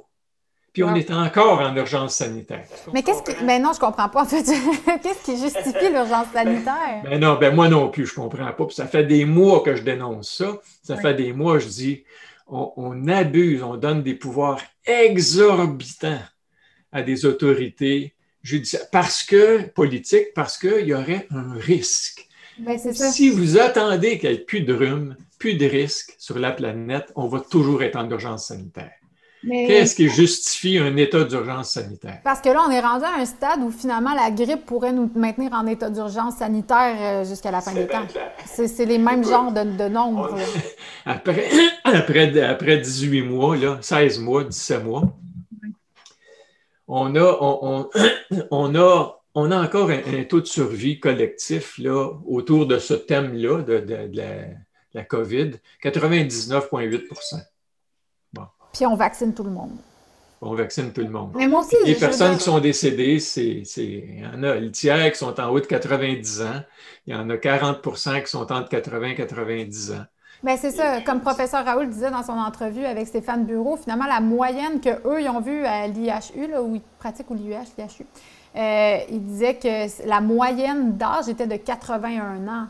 Puis on est encore en urgence sanitaire. Mais qu'est-ce qui. Mais non, je comprends pas. En fait, qu'est-ce qui justifie l'urgence sanitaire? Ben non, ben moi non plus, je comprends pas. Puis ça fait des mois que je dénonce ça. Ça fait des mois, je dis, on abuse, on donne des pouvoirs exorbitants à des autorités parce que, politique, parce qu'il y aurait un risque. Ben, si vous attendez qu'il n'y ait plus de rhume, plus de risque sur la planète, on va toujours être en urgence sanitaire. Qu'est-ce qui justifie un état d'urgence sanitaire? Parce que là, on est rendu à un stade où finalement la grippe pourrait nous maintenir en état d'urgence sanitaire euh, jusqu'à la fin des temps. C'est les mêmes genres de, de nombres. Après, après, après 18 mois, là, 16 mois, 17 mois, on a, on, a, on a encore un, taux de survie collectif là, autour de ce thème-là de, la, COVID, 99,8% Puis on vaccine tout le monde. On vaccine tout le monde. Mais moi aussi, Les personnes qui sont décédées, c'est, il y en a le tiers qui sont en haut de 90 ans. Il y en a 40% qui sont entre 80 et 90 ans. Bien, c'est ça. Comme professeur Raoul disait dans son entrevue avec Stéphane Bureau, finalement, la moyenne qu'eux, ils ont vue à l'IHU, là, où ils pratiquent, ou l'IUH, l'IHU, euh, il disait que la moyenne d'âge était de 81 ans.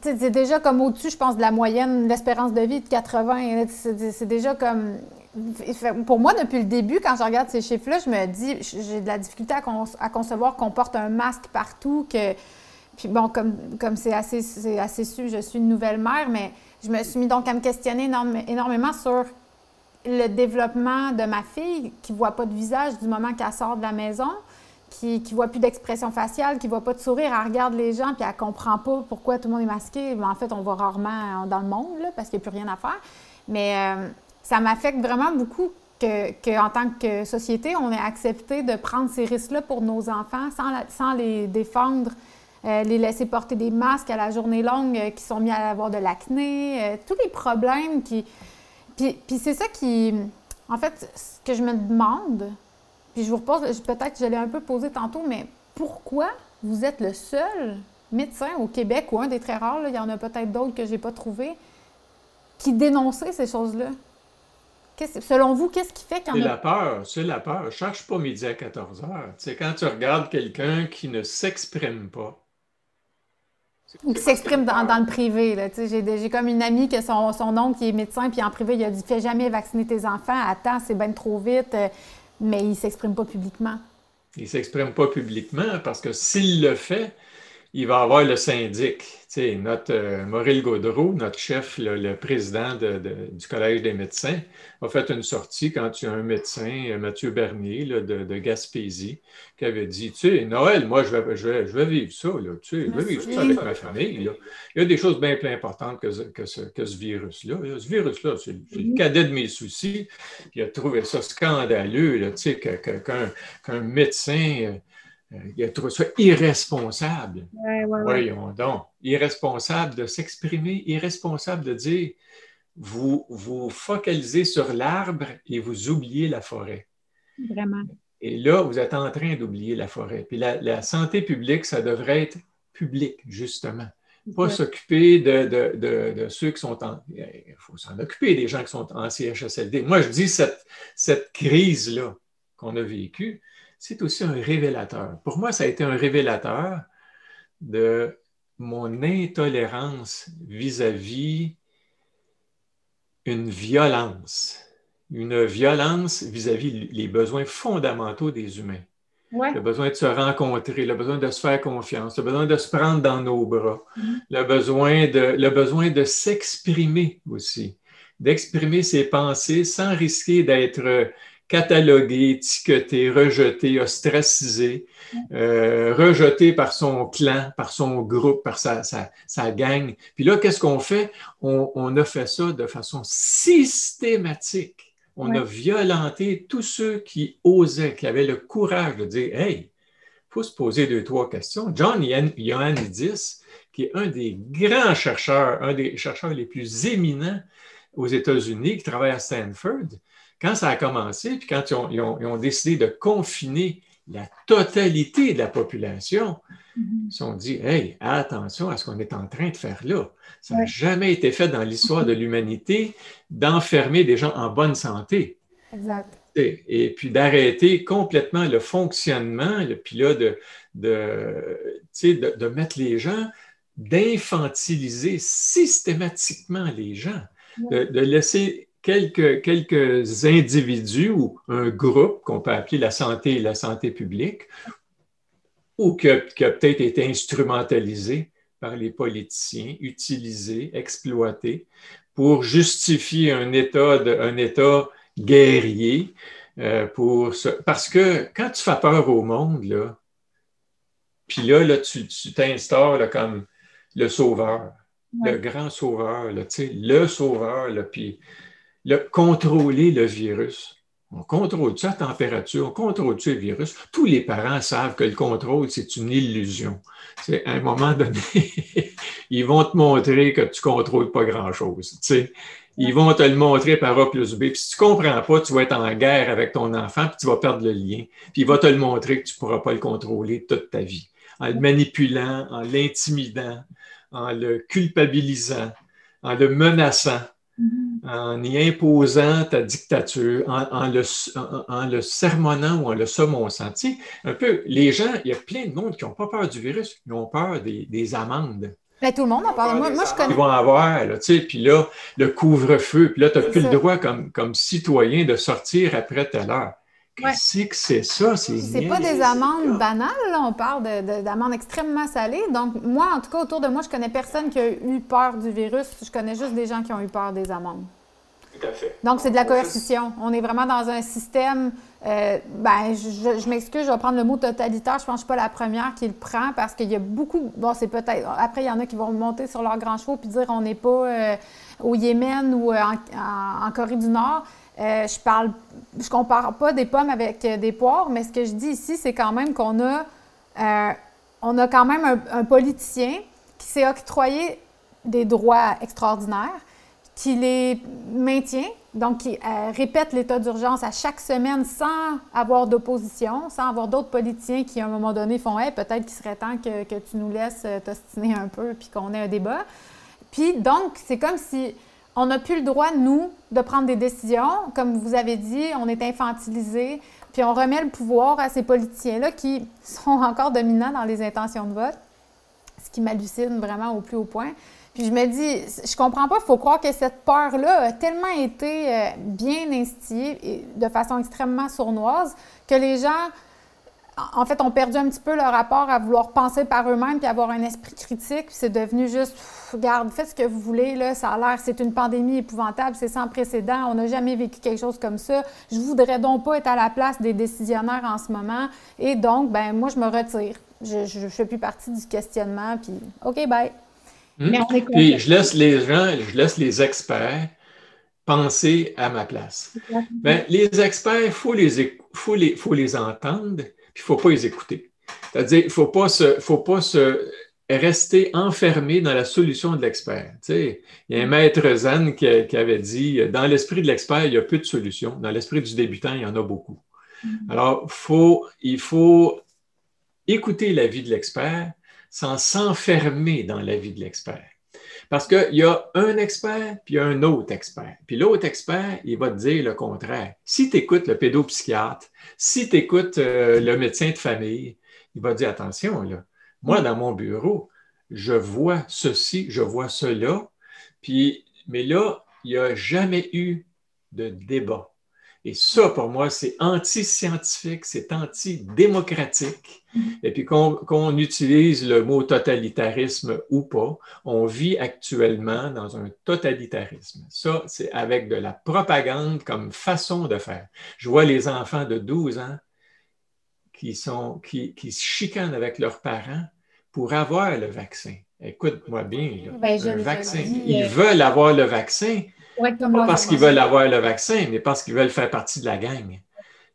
c'est déjà comme au-dessus, je pense, de la moyenne d'espérance de vie de 80. C'est déjà comme. Pour moi, depuis le début, quand je regarde ces chiffres-là, je me dis, j'ai de la difficulté à, concevoir qu'on porte un masque partout, que. Puis bon, comme comme c'est assez, assez su, je suis une nouvelle mère, mais je me suis mis donc à me questionner énormément sur le développement de ma fille qui ne voit pas de visage du moment qu'elle sort de la maison qui ne voit plus d'expression faciale, qui ne voit pas de sourire, elle regarde les gens puis elle ne comprend pas pourquoi tout le monde est masqué. en fait, on voit rarement dans le monde parce qu'il n'y a plus rien à faire. Mais euh, ça m'affecte vraiment beaucoup qu'en tant que société, on ait accepté de prendre ces risques-là pour nos enfants sans, les défendre, euh, les laisser porter des masques à la journée longue, euh, qui sont mis à avoir de l'acné, tous les problèmes qui. Puis, puis c'est ça qui. En fait, ce que je me demande, puis je vous repose, peut-être que je l'ai un peu posé tantôt, mais pourquoi vous êtes le seul médecin au Québec, ou un des très rares, il y en a peut-être d'autres que je n'ai pas trouvé, qui dénonçait ces choses-là? Selon vous, qu'est-ce qui fait quand C'est la peur, c'est la peur. Cherche pas midi à 14 heures. C'est quand tu regardes quelqu'un qui ne s'exprime pas. Ou qui s'exprime dans, le privé. J'ai comme une amie que son, son oncle qui est médecin, puis en privé, il a dit Fais jamais vacciner tes enfants, attends, c'est bien trop vite. Euh, mais il ne s'exprime pas publiquement. Il ne s'exprime pas publiquement parce que s'il le fait, il va avoir le syndic. notre euh, Maurice Gaudreau, notre chef, le, président du Collège des médecins, a fait une sortie quand tu as un médecin, euh, Mathieu Bernier, de, Gaspésie, qui avait dit, tu sais, Noël, moi, je vais, je vais, vivre ça, là, tu sais, je vais vivre ça avec ma famille. Il y a des choses bien plus importantes que, ce, que ce virus-là. Ce virus-là, c'est le mm-hmm. cadet de mes soucis. Il a trouvé ça scandaleux, tu sais, qu'un médecin euh, il a trouvé ça irresponsable. Voyons donc. Irresponsable de s'exprimer, irresponsable de dire vous vous focalisez sur l'arbre et vous oubliez la forêt. Vraiment. Et là, vous êtes en train d'oublier la forêt. Puis la, santé publique, ça devrait être public, justement. Pas s'occuper de, ceux qui sont en. Il faut s'en occuper des gens qui sont en CHSLD. Moi, je dis cette, cette crise-là qu'on a vécue, c'est aussi un révélateur. Pour moi, ça a été un révélateur de mon intolérance vis-à-vis une violence, une violence vis-à-vis les besoins fondamentaux des humains. Le besoin de se rencontrer, le besoin de se faire confiance, le besoin de se prendre dans nos bras, mm-hmm. le besoin de, le besoin de s'exprimer aussi, d'exprimer ses pensées sans risquer d'être catalogué, étiqueté, rejeté, ostracisé, euh, rejeté par son clan, par son groupe, par sa, sa, gang. Puis là, qu'est-ce qu'on fait? On, a fait ça de façon systématique. On a violenté tous ceux qui osaient, qui avaient le courage de dire Hey, il faut se poser deux, trois questions. John Ioannidis, qui est un des grands chercheurs, un des chercheurs les plus éminents aux États-Unis, qui travaille à Stanford, quand ça a commencé, puis quand ils ont, décidé de confiner la totalité de la population, mm-hmm. ils se sont dit Hey, attention à ce qu'on est en train de faire là. Ça n'a jamais été fait dans l'histoire de l'humanité d'enfermer des gens en bonne santé. Exact. Et, puis d'arrêter complètement le fonctionnement, puis là, de, de, de mettre les gens, d'infantiliser systématiquement les gens, de laisser quelques, quelques individus ou un groupe qu'on peut appeler la santé et la santé publique, ou qui a, peut-être été instrumentalisé par les politiciens, utilisé, exploité pour justifier un état, de, un état guerrier. Euh, pour Parce que quand tu fais peur au monde, là, puis là, là, tu t'instaures comme le sauveur, le grand sauveur, là, le sauveur, là, puis le, contrôler le virus. On contrôle sa température, on contrôle le virus. Tous les parents savent que le contrôle, c'est une illusion. C'est à un moment donné, ils vont te montrer que tu ne contrôles pas grand-chose. Ils vont te le montrer par A plus B. Puis si tu ne comprends pas, tu vas être en guerre avec ton enfant, puis tu vas perdre le lien. Puis il va te le montrer que tu ne pourras pas le contrôler toute ta vie. En le manipulant, en l'intimidant, en le culpabilisant, en le menaçant. En y imposant ta dictature, en, le, en, le, sermonnant ou en le semonçant. un peu, les gens, il y a plein de monde qui n'ont pas peur du virus, ils ont peur des, amendes. Ben, tout le monde en parle. Moi, moi je connais. Ils vont avoir, là, tu sais, puis là, le couvre-feu, puis là, tu n'as plus le droit comme, comme citoyen de sortir après telle heure. Qu'est-ce que c'est ça? C'est pas des amendes banales, là. on parle d'amendes extrêmement salées. Donc, moi, en tout cas, autour de moi, je connais personne qui a eu peur du virus. Je connais juste des gens qui ont eu peur des amendes. Tout à fait. Donc, c'est de la coercition. On est vraiment dans un système. Euh, ben, je, m'excuse, je vais prendre le mot totalitaire. Je pense que je ne suis pas la première qui le prend parce qu'il y a beaucoup. Bon, c'est peut-être. Après, il y en a qui vont monter sur leur grand chevaux puis dire on n'est pas euh, au Yémen ou euh, en, Corée du Nord. Je parle, je compare pas des pommes avec des poires, mais ce que je dis ici, c'est quand même qu'on a, on a quand même un, politicien qui s'est octroyé des droits extraordinaires, qui les maintient, donc qui euh, répète l'état d'urgence à chaque semaine sans avoir d'opposition, sans avoir d'autres politiciens qui, à un moment donné, font hey, peut-être qu'il serait temps que, que, tu nous laisses euh, t'ostiner un peu puis qu'on ait un débat. Puis donc, c'est comme si on n'a plus le droit, nous, de prendre des décisions. Comme vous avez dit, on est infantilisé, puis on remet le pouvoir à ces politiciens-là qui sont encore dominants dans les intentions de vote, ce qui m'hallucine vraiment au plus haut point. Puis je me dis, je comprends pas, il faut croire que cette peur-là a tellement été euh, bien instillée et de façon extrêmement sournoise que les gens, en fait, ont perdu un petit peu leur rapport à vouloir penser par eux-mêmes puis avoir un esprit critique. Puis c'est devenu juste, regarde, faites ce que vous voulez, là, ça a l'air, c'est une pandémie épouvantable, c'est sans précédent, on n'a jamais vécu quelque chose comme ça. Je voudrais donc pas être à la place des décisionnaires en ce moment. Et donc, ben moi, je me retire. Je ne fais plus partie du questionnement, puis OK, bye. Hmm? Puis je laisse les gens, je laisse les experts penser à ma place. Ben, les experts, il faut les, faut, les, faut les entendre, puis il ne faut pas les écouter. C'est-à-dire, il ne faut, pas se, faut pas se rester enfermé dans la solution de l'expert. Tu sais, il y a un maître zen qui, qui avait dit, dans l'esprit de l'expert, il y a peu de solutions. Dans l'esprit du débutant, il y en a beaucoup. Mm-hmm. Alors, faut, il faut écouter l'avis de l'expert, sans s'enfermer dans la vie de l'expert. Parce qu'il y a un expert, puis il y a un autre expert. Puis l'autre expert, il va te dire le contraire. Si tu écoutes le pédopsychiatre, si tu écoutes euh, le médecin de famille, il va te dire attention, là, moi, dans mon bureau, je vois ceci, je vois cela, puis, mais là, il n'y a jamais eu de débat. Et ça, pour moi, c'est anti-scientifique, c'est anti-démocratique. Mm-hmm. Et puis qu'on utilise le mot totalitarisme ou pas, on vit actuellement dans un totalitarisme. Ça, c'est avec de la propagande comme façon de faire. Je vois les enfants de 12 ans qui, sont, qui, qui se chicanent avec leurs parents pour avoir le vaccin. Écoute-moi bien, ben, vaccin. Ils veulent avoir le vaccin, pas parce qu'ils veulent avoir le vaccin, mais parce qu'ils veulent faire partie de la gang.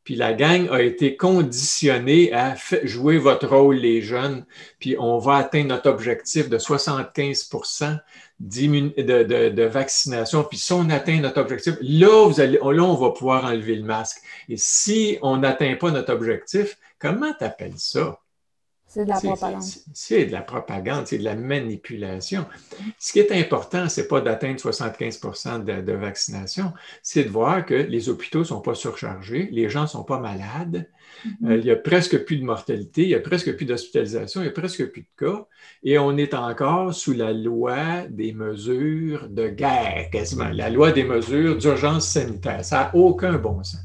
Puis la gang a été conditionnée à jouer votre rôle, les jeunes, puis on va atteindre notre objectif de 75 de, de, vaccination. Puis si on atteint notre objectif, là, vous allez, là, on va pouvoir enlever le masque. Et si on n'atteint pas notre objectif, comment tu appelles ça? C'est de la propagande. C'est de la propagande, c'est de la manipulation. Ce qui est important, ce n'est pas d'atteindre 75% de, vaccination, c'est de voir que les hôpitaux ne sont pas surchargés, les gens ne sont pas malades, mm-hmm. euh, il n'y a presque plus de mortalité, il n'y a presque plus d'hospitalisation, il n'y a presque plus de cas, et on est encore sous la loi des mesures de guerre, quasiment, la loi des mesures d'urgence sanitaire. Ça n'a aucun bon sens.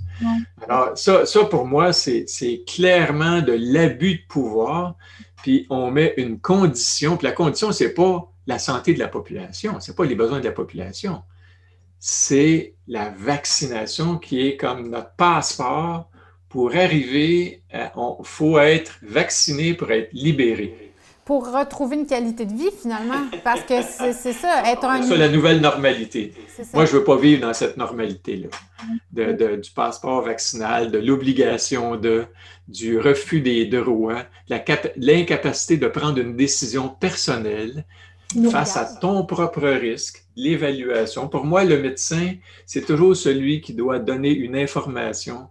Alors, ça, pour moi, c'est clairement de l'abus de pouvoir. Puis on met une condition. Puis la condition, ce n'est pas la santé de la population, ce n'est pas les besoins de la population. C'est la vaccination qui est comme notre passeport pour arriver. Il faut être vacciné pour être libéré pour retrouver une qualité de vie finalement. Parce que c'est ça, être un. C'est la nouvelle normalité. Moi, je ne veux pas vivre dans cette normalité-là, de, du passeport vaccinal, de l'obligation de, du refus des droits, l'incapacité de prendre une décision personnelle face à ton propre risque, l'évaluation. Pour moi, le médecin, c'est toujours celui qui doit donner une information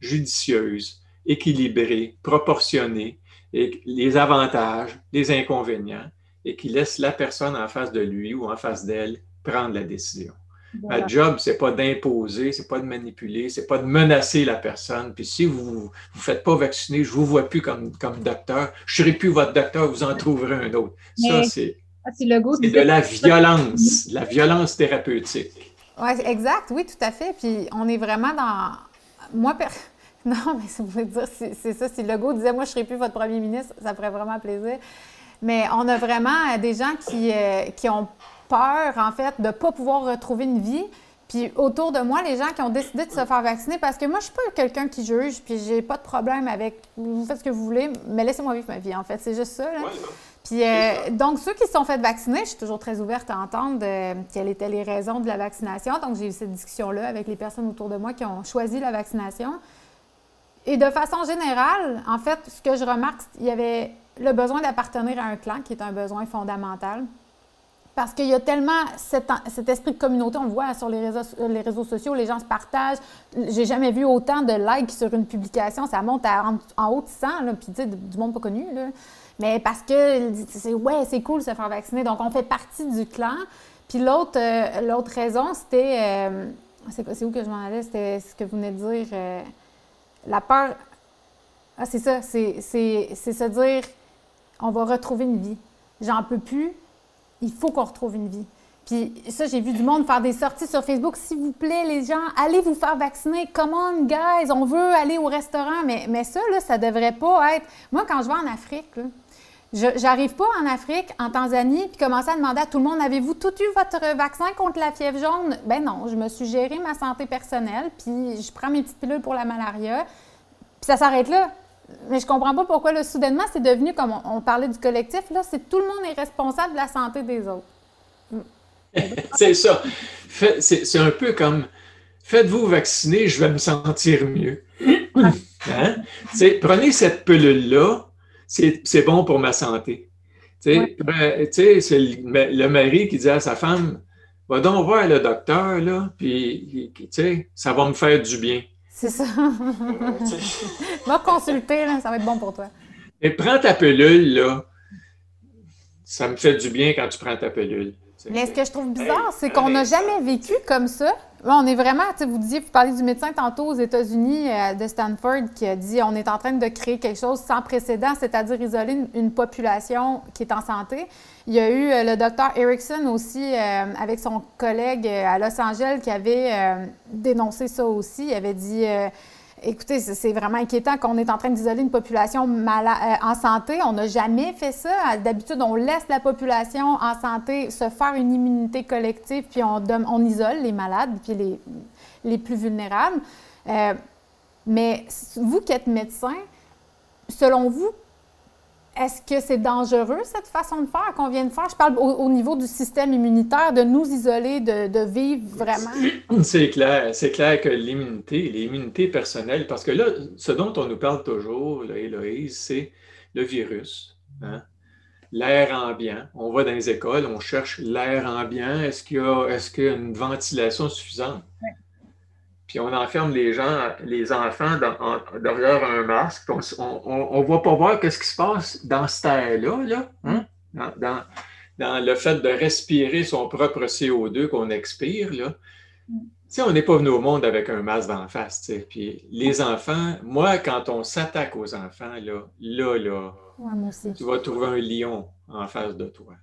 judicieuse, équilibrée, proportionnée, et les avantages, les inconvénients, et qui laisse la personne en face de lui ou en face d'elle prendre la décision. Ma job, c'est pas d'imposer, c'est pas de manipuler, c'est pas de menacer la personne. Puis si vous ne vous faites pas vacciner, je vous vois plus comme, comme docteur, je serai plus votre docteur, vous en trouverez un autre. Ça, c'est Ah, c'est le goût de la violence, la violence thérapeutique. Oui, exact, oui, tout à fait. Puis on est vraiment dans. Moi, non, mais ça veut dire, c'est ça. Si Legault disait, moi, je ne serai plus votre premier ministre, ça ferait vraiment plaisir. Mais on a vraiment des gens qui, euh, qui ont peur, en fait, de ne pas pouvoir retrouver une vie. Puis autour de moi, les gens qui ont décidé de se faire vacciner, parce que moi, je suis pas quelqu'un qui juge, puis j'ai pas de problème avec vous faites ce que vous voulez, mais laissez-moi vivre ma vie, en fait. C'est juste ça. Là. puis euh, donc, ceux qui se sont fait vacciner, je suis toujours très ouverte à entendre euh, quelles étaient les raisons de la vaccination. Donc, j'ai eu cette discussion-là avec les personnes autour de moi qui ont choisi la vaccination. Et de façon générale, en fait, ce que je remarque, il y avait le besoin d'appartenir à un clan, qui est un besoin fondamental. Parce qu'il y a tellement cet, esprit de communauté, on le voit sur les réseaux, les réseaux sociaux, les gens se partagent. J'ai jamais vu autant de likes sur une publication, ça monte en, haut de 100, puis tu sais, du monde pas connu. Là. Mais parce que c'est ouais, c'est cool de se faire vacciner, donc on fait partie du clan. Puis l'autre euh, l'autre raison, c'était. Euh, c'est où que je m'en allais? C'était ce que vous venez de dire. Euh, la peur. Ah, c'est ça, c'est se dire on va retrouver une vie. J'en peux plus, il faut qu'on retrouve une vie. Puis ça, j'ai vu du monde faire des sorties sur Facebook. S'il vous plaît, les gens, allez vous faire vacciner. Come on, guys, on veut aller au restaurant. Mais, mais ça, là, ça devrait pas être... Moi, quand je vais en Afrique, j'arrive pas en Afrique, en Tanzanie, puis commencer à demander à tout le monde, avez-vous tout eu votre vaccin contre la fièvre jaune? Ben non, je me suis géré ma santé personnelle, puis je prends mes petites pilules pour la malaria, puis ça s'arrête là mais je comprends pas pourquoi, là, soudainement, c'est devenu, comme on, parlait du collectif, là, c'est tout le monde est responsable de la santé des autres. c'est ça. C'est un peu comme faites-vous vacciner, je vais me sentir mieux. Hein? Prenez cette pilule-là, c'est bon pour ma santé. C'est le, mari qui dit à sa femme Va donc voir le docteur, là, puis ça va me faire du bien. C'est ça. Va consulter, ça va être bon pour toi. Et prends ta pilule, là. Ça me fait du bien quand tu prends ta pilule. Mais ce que je trouve bizarre, c'est qu'on n'a jamais vécu comme ça. On est vraiment, vous disiez, vous parlez du médecin tantôt aux États-Unis euh, de Stanford qui a dit on est en train de créer quelque chose sans précédent, c'est-à-dire isoler une, population qui est en santé. Il y a eu euh, le docteur Erickson aussi, euh, avec son collègue à Los Angeles, qui avait dénoncé ça aussi. Il avait dit Écoutez, c'est vraiment inquiétant qu'on est en train d'isoler une population euh, en santé. On n'a jamais fait ça. D'habitude, on laisse la population en santé se faire une immunité collective, puis on, on isole les malades, puis les, les plus vulnérables. Euh, mais vous qui êtes médecin, selon vous, est-ce que c'est dangereux, cette façon de faire qu'on vient de faire? Je parle au, niveau du système immunitaire, de nous isoler, de, vivre vraiment. C'est clair, c'est clair que l'immunité, l'immunité personnelle, parce que là, ce dont on nous parle toujours, là, Héloïse, c'est le virus, hein? l'air ambiant. On va dans les écoles, on cherche l'air ambiant. Est-ce qu'il y, a, est-ce une ventilation suffisante? Puis on enferme les gens, les enfants derrière un masque. On ne va pas voir ce qui se passe dans ce air-là, là, hein? dans, le fait de respirer son propre CO2 qu'on expire. Là. on n'est pas venu au monde avec un masque d'en face. Puis les enfants, moi, quand on s'attaque aux enfants, là, là, là, tu vas trouver un lion en face de toi.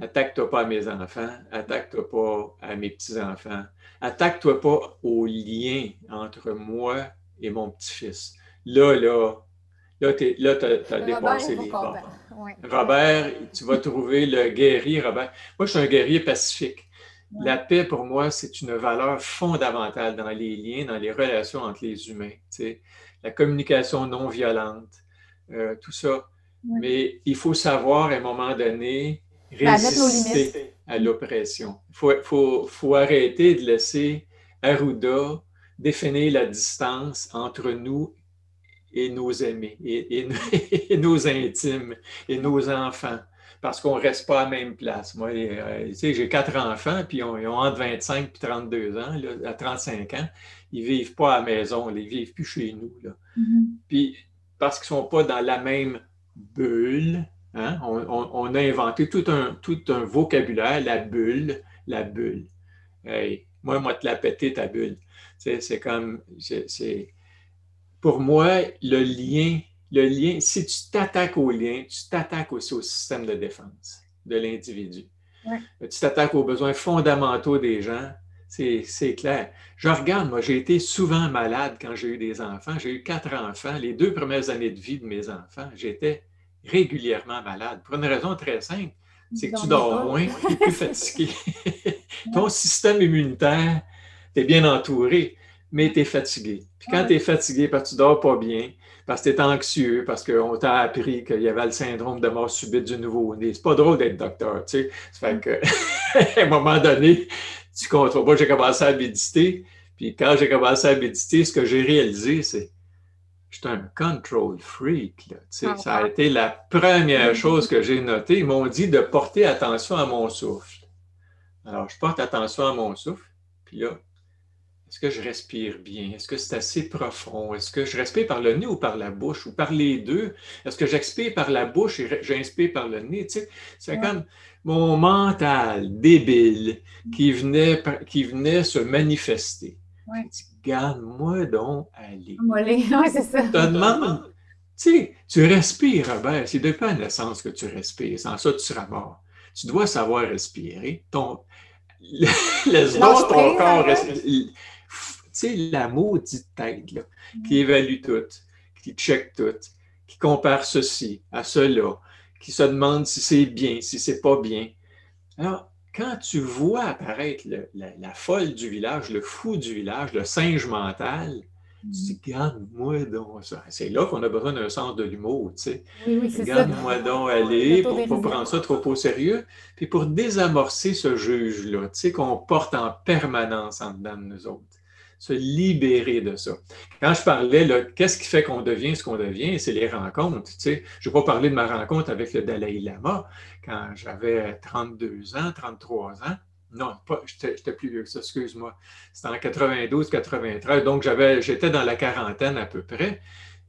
Attaque-toi pas à mes enfants, attaque-toi pas à mes petits-enfants, attaque-toi pas au lien entre moi et mon petit-fils. Là, là, là, tu as, dépassé les bords. Robert, tu vas trouver le guerrier Robert. Moi, je suis un guerrier pacifique. La paix, pour moi, c'est une valeur fondamentale dans les liens, dans les relations entre les humains. La communication non violente, euh, tout ça. Mais il faut savoir à un moment donné résister à l'oppression. Il faut, arrêter de laisser Arruda définir la distance entre nous et nos amis, et, nos intimes, et nos enfants, parce qu'on ne reste pas à la même place. Moi, euh, j'ai quatre enfants, puis ils ont, entre 25 et 32 ans, à 35 ans. Ils ne vivent pas à la maison, ils ne vivent plus chez nous. Mm-hmm. Puis, parce qu'ils ne sont pas dans la même bulle, Hein? On, a inventé tout un, tout un vocabulaire, la bulle, la bulle. moi, moi, te la péter ta bulle. C'est comme, c'est, pour moi, le lien, le lien, si tu t'attaques au lien, tu t'attaques aussi au système de défense. de l'individu. Tu t'attaques aux besoins fondamentaux des gens, c'est clair. Je regarde, moi, j'ai été souvent malade quand j'ai eu des enfants. J'ai eu quatre enfants. Les deux premières années de vie de mes enfants, j'étais régulièrement malade. Pour une raison très simple, c'est que tu dors moins, tu es plus fatigué. Ton système immunitaire, tu es bien entouré, mais tu es fatigué. Puis quand tu es fatigué, parce que tu dors pas bien, parce que tu es anxieux, parce qu'on t'a appris qu'il y avait le syndrome de mort subite du nouveau-né. C'est pas drôle d'être docteur, tu sais. Ça fait que, à un moment donné, tu contrôles. Moi, j'ai commencé à méditer. Puis quand j'ai commencé à méditer, ce que j'ai réalisé, c'est j'étais un control freak. Ah, ça a été la première chose que j'ai notée. Ils m'ont dit de porter attention à mon souffle. Alors, je porte attention à mon souffle. Puis là, est-ce que je respire bien? Est-ce que c'est assez profond? Est-ce que je respire par le nez ou par la bouche? Ou par les deux? Est-ce que j'expire par la bouche et j'inspire par le nez? c'est comme mon mental débile qui venait, qui venait se manifester. Ouais. Garde-moi donc aller. Oui, c'est ça. Tu te demandes, tu sais, tu respires, Robert. C'est depuis la naissance que tu respires? Sans ça, tu seras mort. Tu dois savoir respirer. Ton... Laisse donc ton corps respirer sais, la maudite tête là, qui mm. évalue tout, qui check tout, qui compare ceci à cela, qui se demande si c'est bien, si c'est pas bien. Alors, quand tu vois apparaître la, folle du village, le fou du village, le singe mental, tu dis, mm. garde-moi donc ça. C'est là qu'on a besoin d'un sens de l'humour, tu sais. Oui, oui, Garde-moi donc aller pour ne pas prendre ça trop au sérieux, puis pour désamorcer ce juge-là, tu sais, qu'on porte en permanence en dedans de nous autres se libérer de ça. Quand je parlais, qu'est-ce qui fait qu'on devient ce qu'on devient, c'est les rencontres. Je ne vais pas parler de ma rencontre avec le Dalai Lama quand j'avais 32 ans, 33 ans. Non, j'étais plus vieux que ça, excuse-moi. C'était en 92, 93, donc j'étais dans la quarantaine à peu près.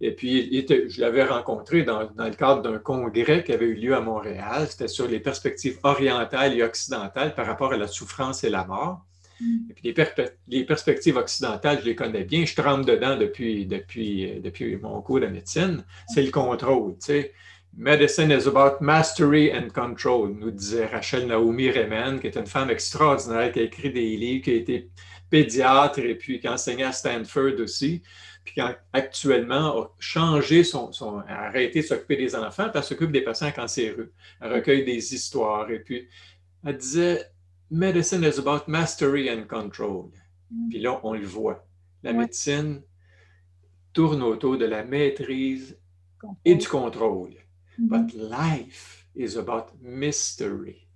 Et puis, je l'avais rencontré dans, le cadre d'un congrès qui avait eu lieu à Montréal. C'était sur les perspectives orientales et occidentales par rapport à la souffrance et la mort. Et puis les, perspectives occidentales, je les connais bien. Je trempe dedans depuis, depuis, depuis mon cours de médecine. C'est le contrôle. Tu sais. Medicine is about mastery and control, nous disait Rachel Naomi Remen, qui est une femme extraordinaire, qui a écrit des livres, qui a été pédiatre et puis qui a enseigné à Stanford aussi, puis qui actuellement a changé son, a arrêté de s'occuper des enfants, elle s'occupe des patients cancéreux. Elle recueille des histoires et puis elle disait Medicine is about mastery and control. Mm. Puis là, on le voit. La médecine tourne autour de la maîtrise et du contrôle. Mm-hmm. But life is about mystery.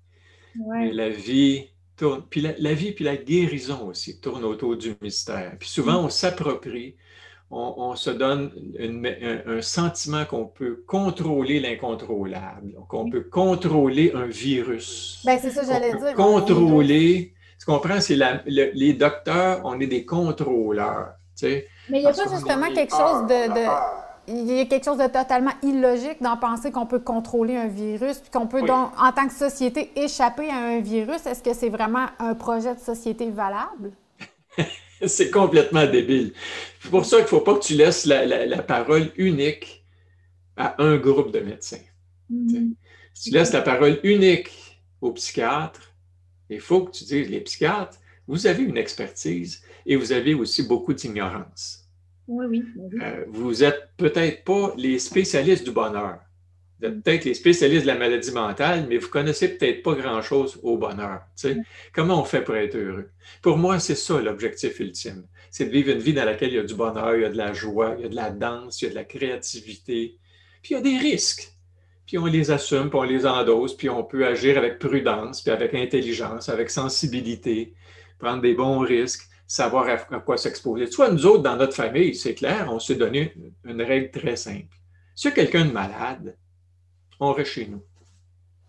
Et la vie tourne, puis la, vie puis la guérison aussi tournent autour du mystère. Puis souvent, mm. on s'approprie on, se donne un, sentiment qu'on peut contrôler l'incontrôlable, qu'on peut contrôler un virus. Ben, c'est ça, j'allais dire. Contrôler, tu comprends, c'est les docteurs, on est des contrôleurs. Mais il n'y a pas justement quelque chose de, Il y a quelque chose de totalement illogique d'en penser qu'on peut contrôler un virus, puis qu'on peut donc, en tant que société, échapper à un virus. Est-ce que c'est vraiment un projet de société valable? c'est complètement débile. C'est pour ça qu'il ne faut pas que tu laisses la, parole unique à un groupe de médecins. Mm-hmm. Si tu laisses la parole unique aux psychiatres, il faut que tu dises, les psychiatres, vous avez une expertise et vous avez aussi beaucoup d'ignorance. Oui, oui. Euh, vous n'êtes peut-être pas les spécialistes du bonheur. Peut-être les spécialistes de la maladie mentale, mais vous connaissez peut-être pas grand-chose au bonheur. Comment on fait pour être heureux? Pour moi, c'est ça l'objectif ultime. C'est de vivre une vie dans laquelle il y a du bonheur, il y a de la joie, il y a de la danse, il y a de la créativité. Puis il y a des risques. Puis on les assume, puis on les endosse, puis on peut agir avec prudence, puis avec intelligence, avec sensibilité, prendre des bons risques, savoir à quoi s'exposer. Soit nous autres, dans notre famille, c'est clair, on s'est donné une règle très simple. Si quelqu'un de malade, on reste chez nous.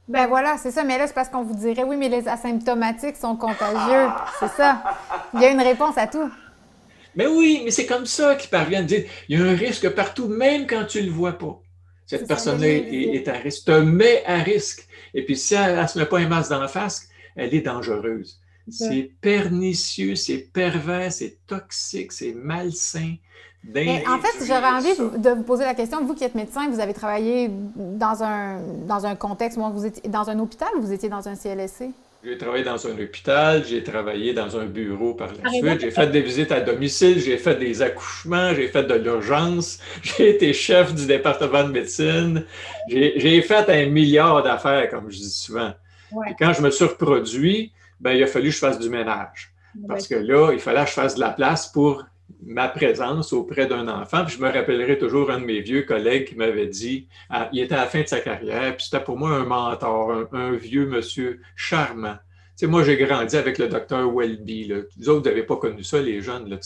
Ben voilà, c'est ça. Mais là, c'est parce qu'on vous dirait, oui, mais les asymptomatiques sont contagieux. C'est ça. Il y a une réponse à tout. Mais oui, mais c'est comme ça qu'ils parviennent à dire, il y a un risque partout, même quand tu ne le vois pas. Cette personne-là est, à risque, te met à risque. Et puis, si elle ne se met pas un masque dans la face, elle est dangereuse. C'est pernicieux, c'est pervers, c'est toxique, c'est malsain. En fait, j'aurais envie de vous poser la question, vous qui êtes médecin, vous avez travaillé dans un, dans un contexte, moi, vous étiez dans un hôpital ou vous étiez dans un CLSC? J'ai travaillé dans un hôpital, j'ai travaillé dans un bureau par la suite, j'ai fait des visites à domicile, j'ai fait des accouchements, j'ai fait de l'urgence, j'ai été chef du département de médecine, j'ai fait un milliard d'affaires, comme je dis souvent. Et quand je me suis reproduit, ben, il a fallu que je fasse du ménage. Parce que là, il fallait que je fasse de la place pour ma présence auprès d'un enfant. Je me rappellerai toujours un de mes vieux collègues qui m'avait dit, il était à la fin de sa carrière, puis c'était pour moi un mentor, un, vieux monsieur charmant. Moi, j'ai grandi avec le docteur Welby. Là. Vous autres, vous n'avez pas connu ça, les jeunes.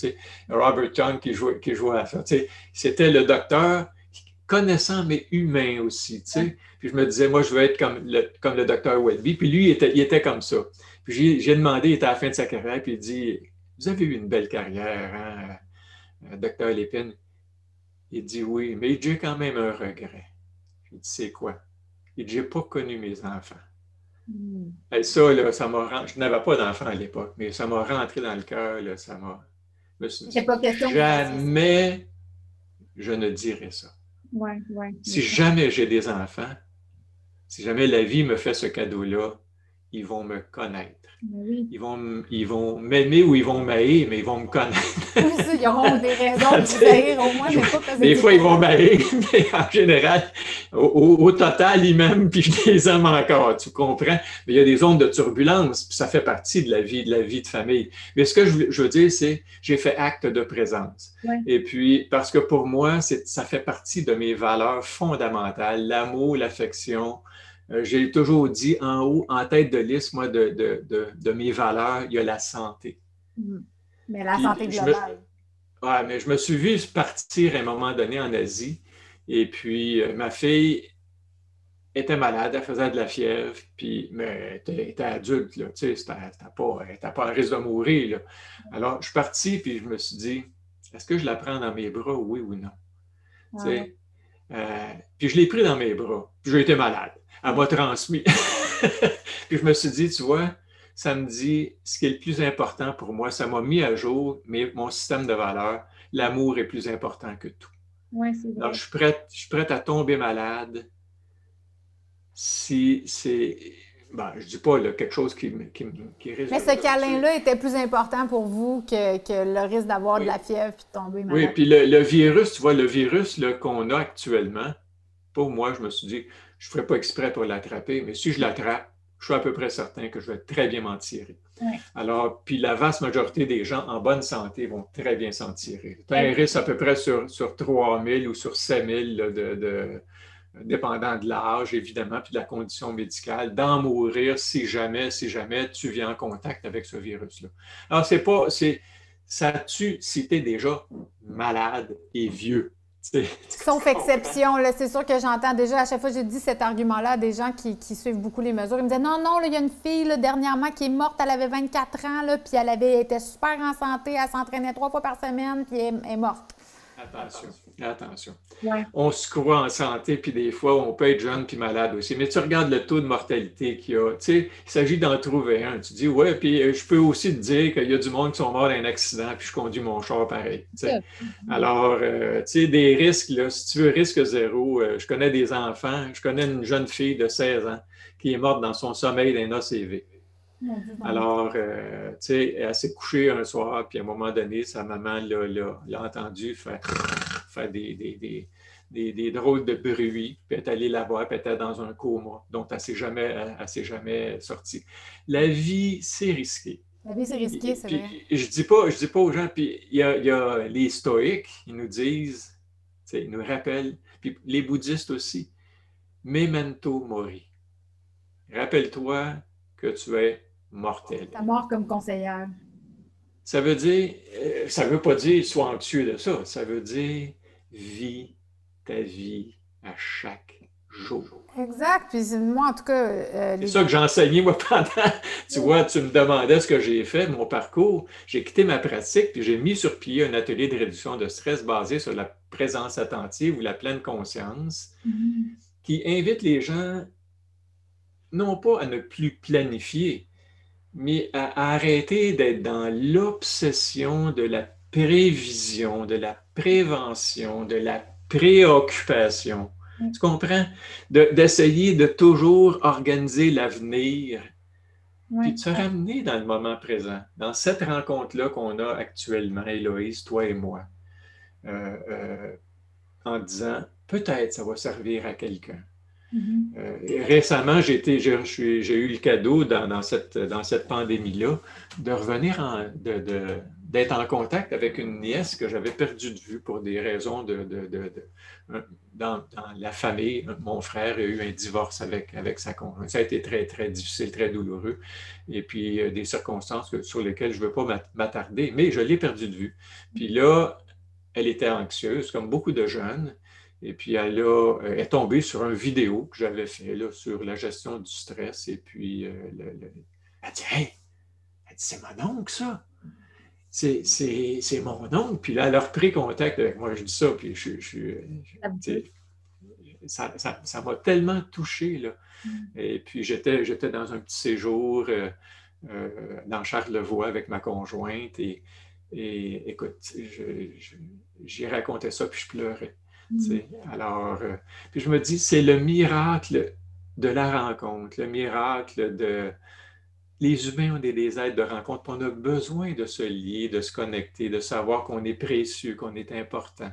Robert Young qui jouait, qui à ça. Tu c'était le docteur connaissant, mais humain aussi. Puis je me disais, moi, je veux être comme le, comme le docteur Welby. Puis lui, il était, il était comme ça. Puis j'ai demandé, il était à la fin de sa carrière, puis il dit Vous avez eu une belle carrière, hein? Docteur Lépine, il dit oui, mais j'ai quand même un regret. Je dit, c'est quoi? Il dit, j'ai pas connu mes enfants. Hmm. Et ça, là, ça m'a Je n'avais pas d'enfants à l'époque, mais ça m'a rentré dans le cœur, là, ça m'a. jamais je ne dirais ça. Ouais, ouais, si jamais j'ai des enfants, si jamais la vie me fait ce cadeau-là, ils vont me connaître. Ils vont, ils vont m'aimer ou ils vont m'haïr, mais ils vont me connaître. ils auront des raisons de haïr au moins, mais pas parce Des fois, ils vont m'haïr, mais en général, au, total, ils m'aiment, puis je les aime encore, tu comprends? Mais il y a des zones de turbulence, puis ça fait partie de la vie, de la vie de famille. Mais ce que je, veux dire, c'est j'ai fait acte de présence. Et puis, parce que pour moi, ça fait partie de mes valeurs fondamentales, l'amour, l'affection, j'ai toujours dit en haut, en tête de liste, moi, de, mes valeurs, il y a la santé. Mm. Mais la santé globale. Oui, mais je me suis vu partir à un moment donné en Asie. Et puis, euh, ma fille était malade, elle faisait de la fièvre, puis, mais elle était, adulte, là, tu sais, elle n'était pas, à risque de mourir. Alors, je suis parti, puis je me suis dit, est-ce que je la prends dans mes bras, oui ou non? Euh, puis je l'ai pris dans mes bras, puis j'ai été malade elle m'a transmis. puis je me suis dit, tu vois, ça me dit ce qui est le plus important pour moi. Ça m'a mis à jour mais mon système de valeurs. L'amour est plus important que tout. Oui, c'est vrai. Alors, je suis, prête, je suis prête à tomber malade si c'est. Ben, je ne dis pas quelque chose qui, qui, qui risque. Mais ce câlin-là était plus important pour vous que, que le risque d'avoir de la fièvre et de tomber malade. Oui, puis le, le virus, tu vois, le virus qu'on a actuellement, pour moi, je me suis dit, je ne ferai pas exprès pour l'attraper, mais si je l'attrape, je suis à peu près certain que je vais très bien m'en tirer. Alors, puis la vaste majorité des gens en bonne santé vont très bien s'en tirer. Tu as un risque à peu près sur, sur 3 000 ou sur 7 000 de, de, dépendant de l'âge, évidemment, puis de la condition médicale, d'en mourir si jamais, si jamais tu viens en contact avec ce virus-là. Alors, c'est pas, c'est, ça tue si tu es déjà malade et vieux. Sauf exception, c'est sûr que j'entends déjà, à chaque fois que j'ai dit cet argument-là à des gens qui, suivent beaucoup les mesures, ils me disaient non, non, il y a une fille dernièrement qui est morte, elle avait 24 ans, puis elle avait été super en santé, elle s'entraînait trois fois par semaine, puis elle est morte. Attention, attention. On se croit en santé, puis des fois, on peut être jeune puis malade aussi. Mais tu regardes le taux de mortalité qu'il y a. Tu sais, il s'agit d'en trouver un. Tu dis, ouais, puis euh, je peux aussi te dire qu'il y a du monde qui sont morts d'un accident, puis je conduis mon char pareil. Alors, euh, tu sais, des risques, là, si tu veux risque zéro, euh, je connais des enfants, je connais une jeune fille de 16 ans qui est morte dans son sommeil d'un ACV. Alors, euh, tu sais, elle s'est couchée un soir, puis à un moment donné, sa maman l'a entendu faire, faire des, des, des, des, drôles de bruit, puis elle est allée la voir, puis elle était dans un coma, donc elle ne s'est jamais, elle, jamais sortie. La vie, c'est risqué. La vie, c'est risqué, c'est vrai. Je dis pas, je dis pas aux gens, puis il y a, y a, les stoïques, ils nous disent, ils nous rappellent, puis les bouddhistes aussi, memento mori. Rappelle-toi que tu es mortel. Ta mort comme conseillère. Ça veut dire, euh, ça ne veut pas dire sois anxieux de ça. Ça veut dire vis ta vie à chaque jour. Exact. Puis moi, en tout cas. Euh, c'est ça que j'ai enseigné, moi, pendant. tu vois, tu me demandais ce que j'ai fait, mon parcours. J'ai quitté ma pratique, puis j'ai mis sur pied un atelier de réduction de stress basé sur la présence attentive ou la pleine conscience, mm-hmm. qui invite les gens non pas à ne plus planifier, mais à, arrêter d'être dans l'obsession de la prévision, de la prévention, de la préoccupation. Mm. Tu comprends? D'essayer de, toujours organiser l'avenir, puis de se ramener dans le moment présent, dans cette rencontre-là qu'on a actuellement, Héloïse, toi et moi, euh, euh, en disant peut-être ça va servir à quelqu'un. Mm-hmm. Euh, récemment, j'ai eu le cadeau dans, cette, pandémie-là de revenir en, d'être en contact avec une nièce que j'avais perdue de vue pour des raisons de... dans, la famille, mon frère a eu un divorce avec, avec sa conjointe. Ça a été très, très difficile, très douloureux. Et puis, des circonstances sur lesquelles je ne veux pas m'attarder, mais je l'ai perdue de vue. Puis là, elle était anxieuse, comme beaucoup de jeunes. Et puis, elle, a, est tombée sur une vidéo que j'avais fait là, sur la gestion du stress. Et puis, euh, elle dit Hey, c'est mon oncle, ça c'est mon oncle. Puis là, elle a repris contact avec moi. Je dis ça, puis je, ça m'a tellement touché. Là. Mm. Et puis, j'étais dans un petit séjour euh, euh, dans Charlevoix avec ma conjointe. Et, et écoute, j'y racontais ça, puis je pleurais. Mm. Alors, euh, puis je me dis, c'est le miracle de la rencontre, le miracle de, les humains ont des, aides de rencontre, on a besoin de se lier, de se connecter, de savoir qu'on est précieux, qu'on est important,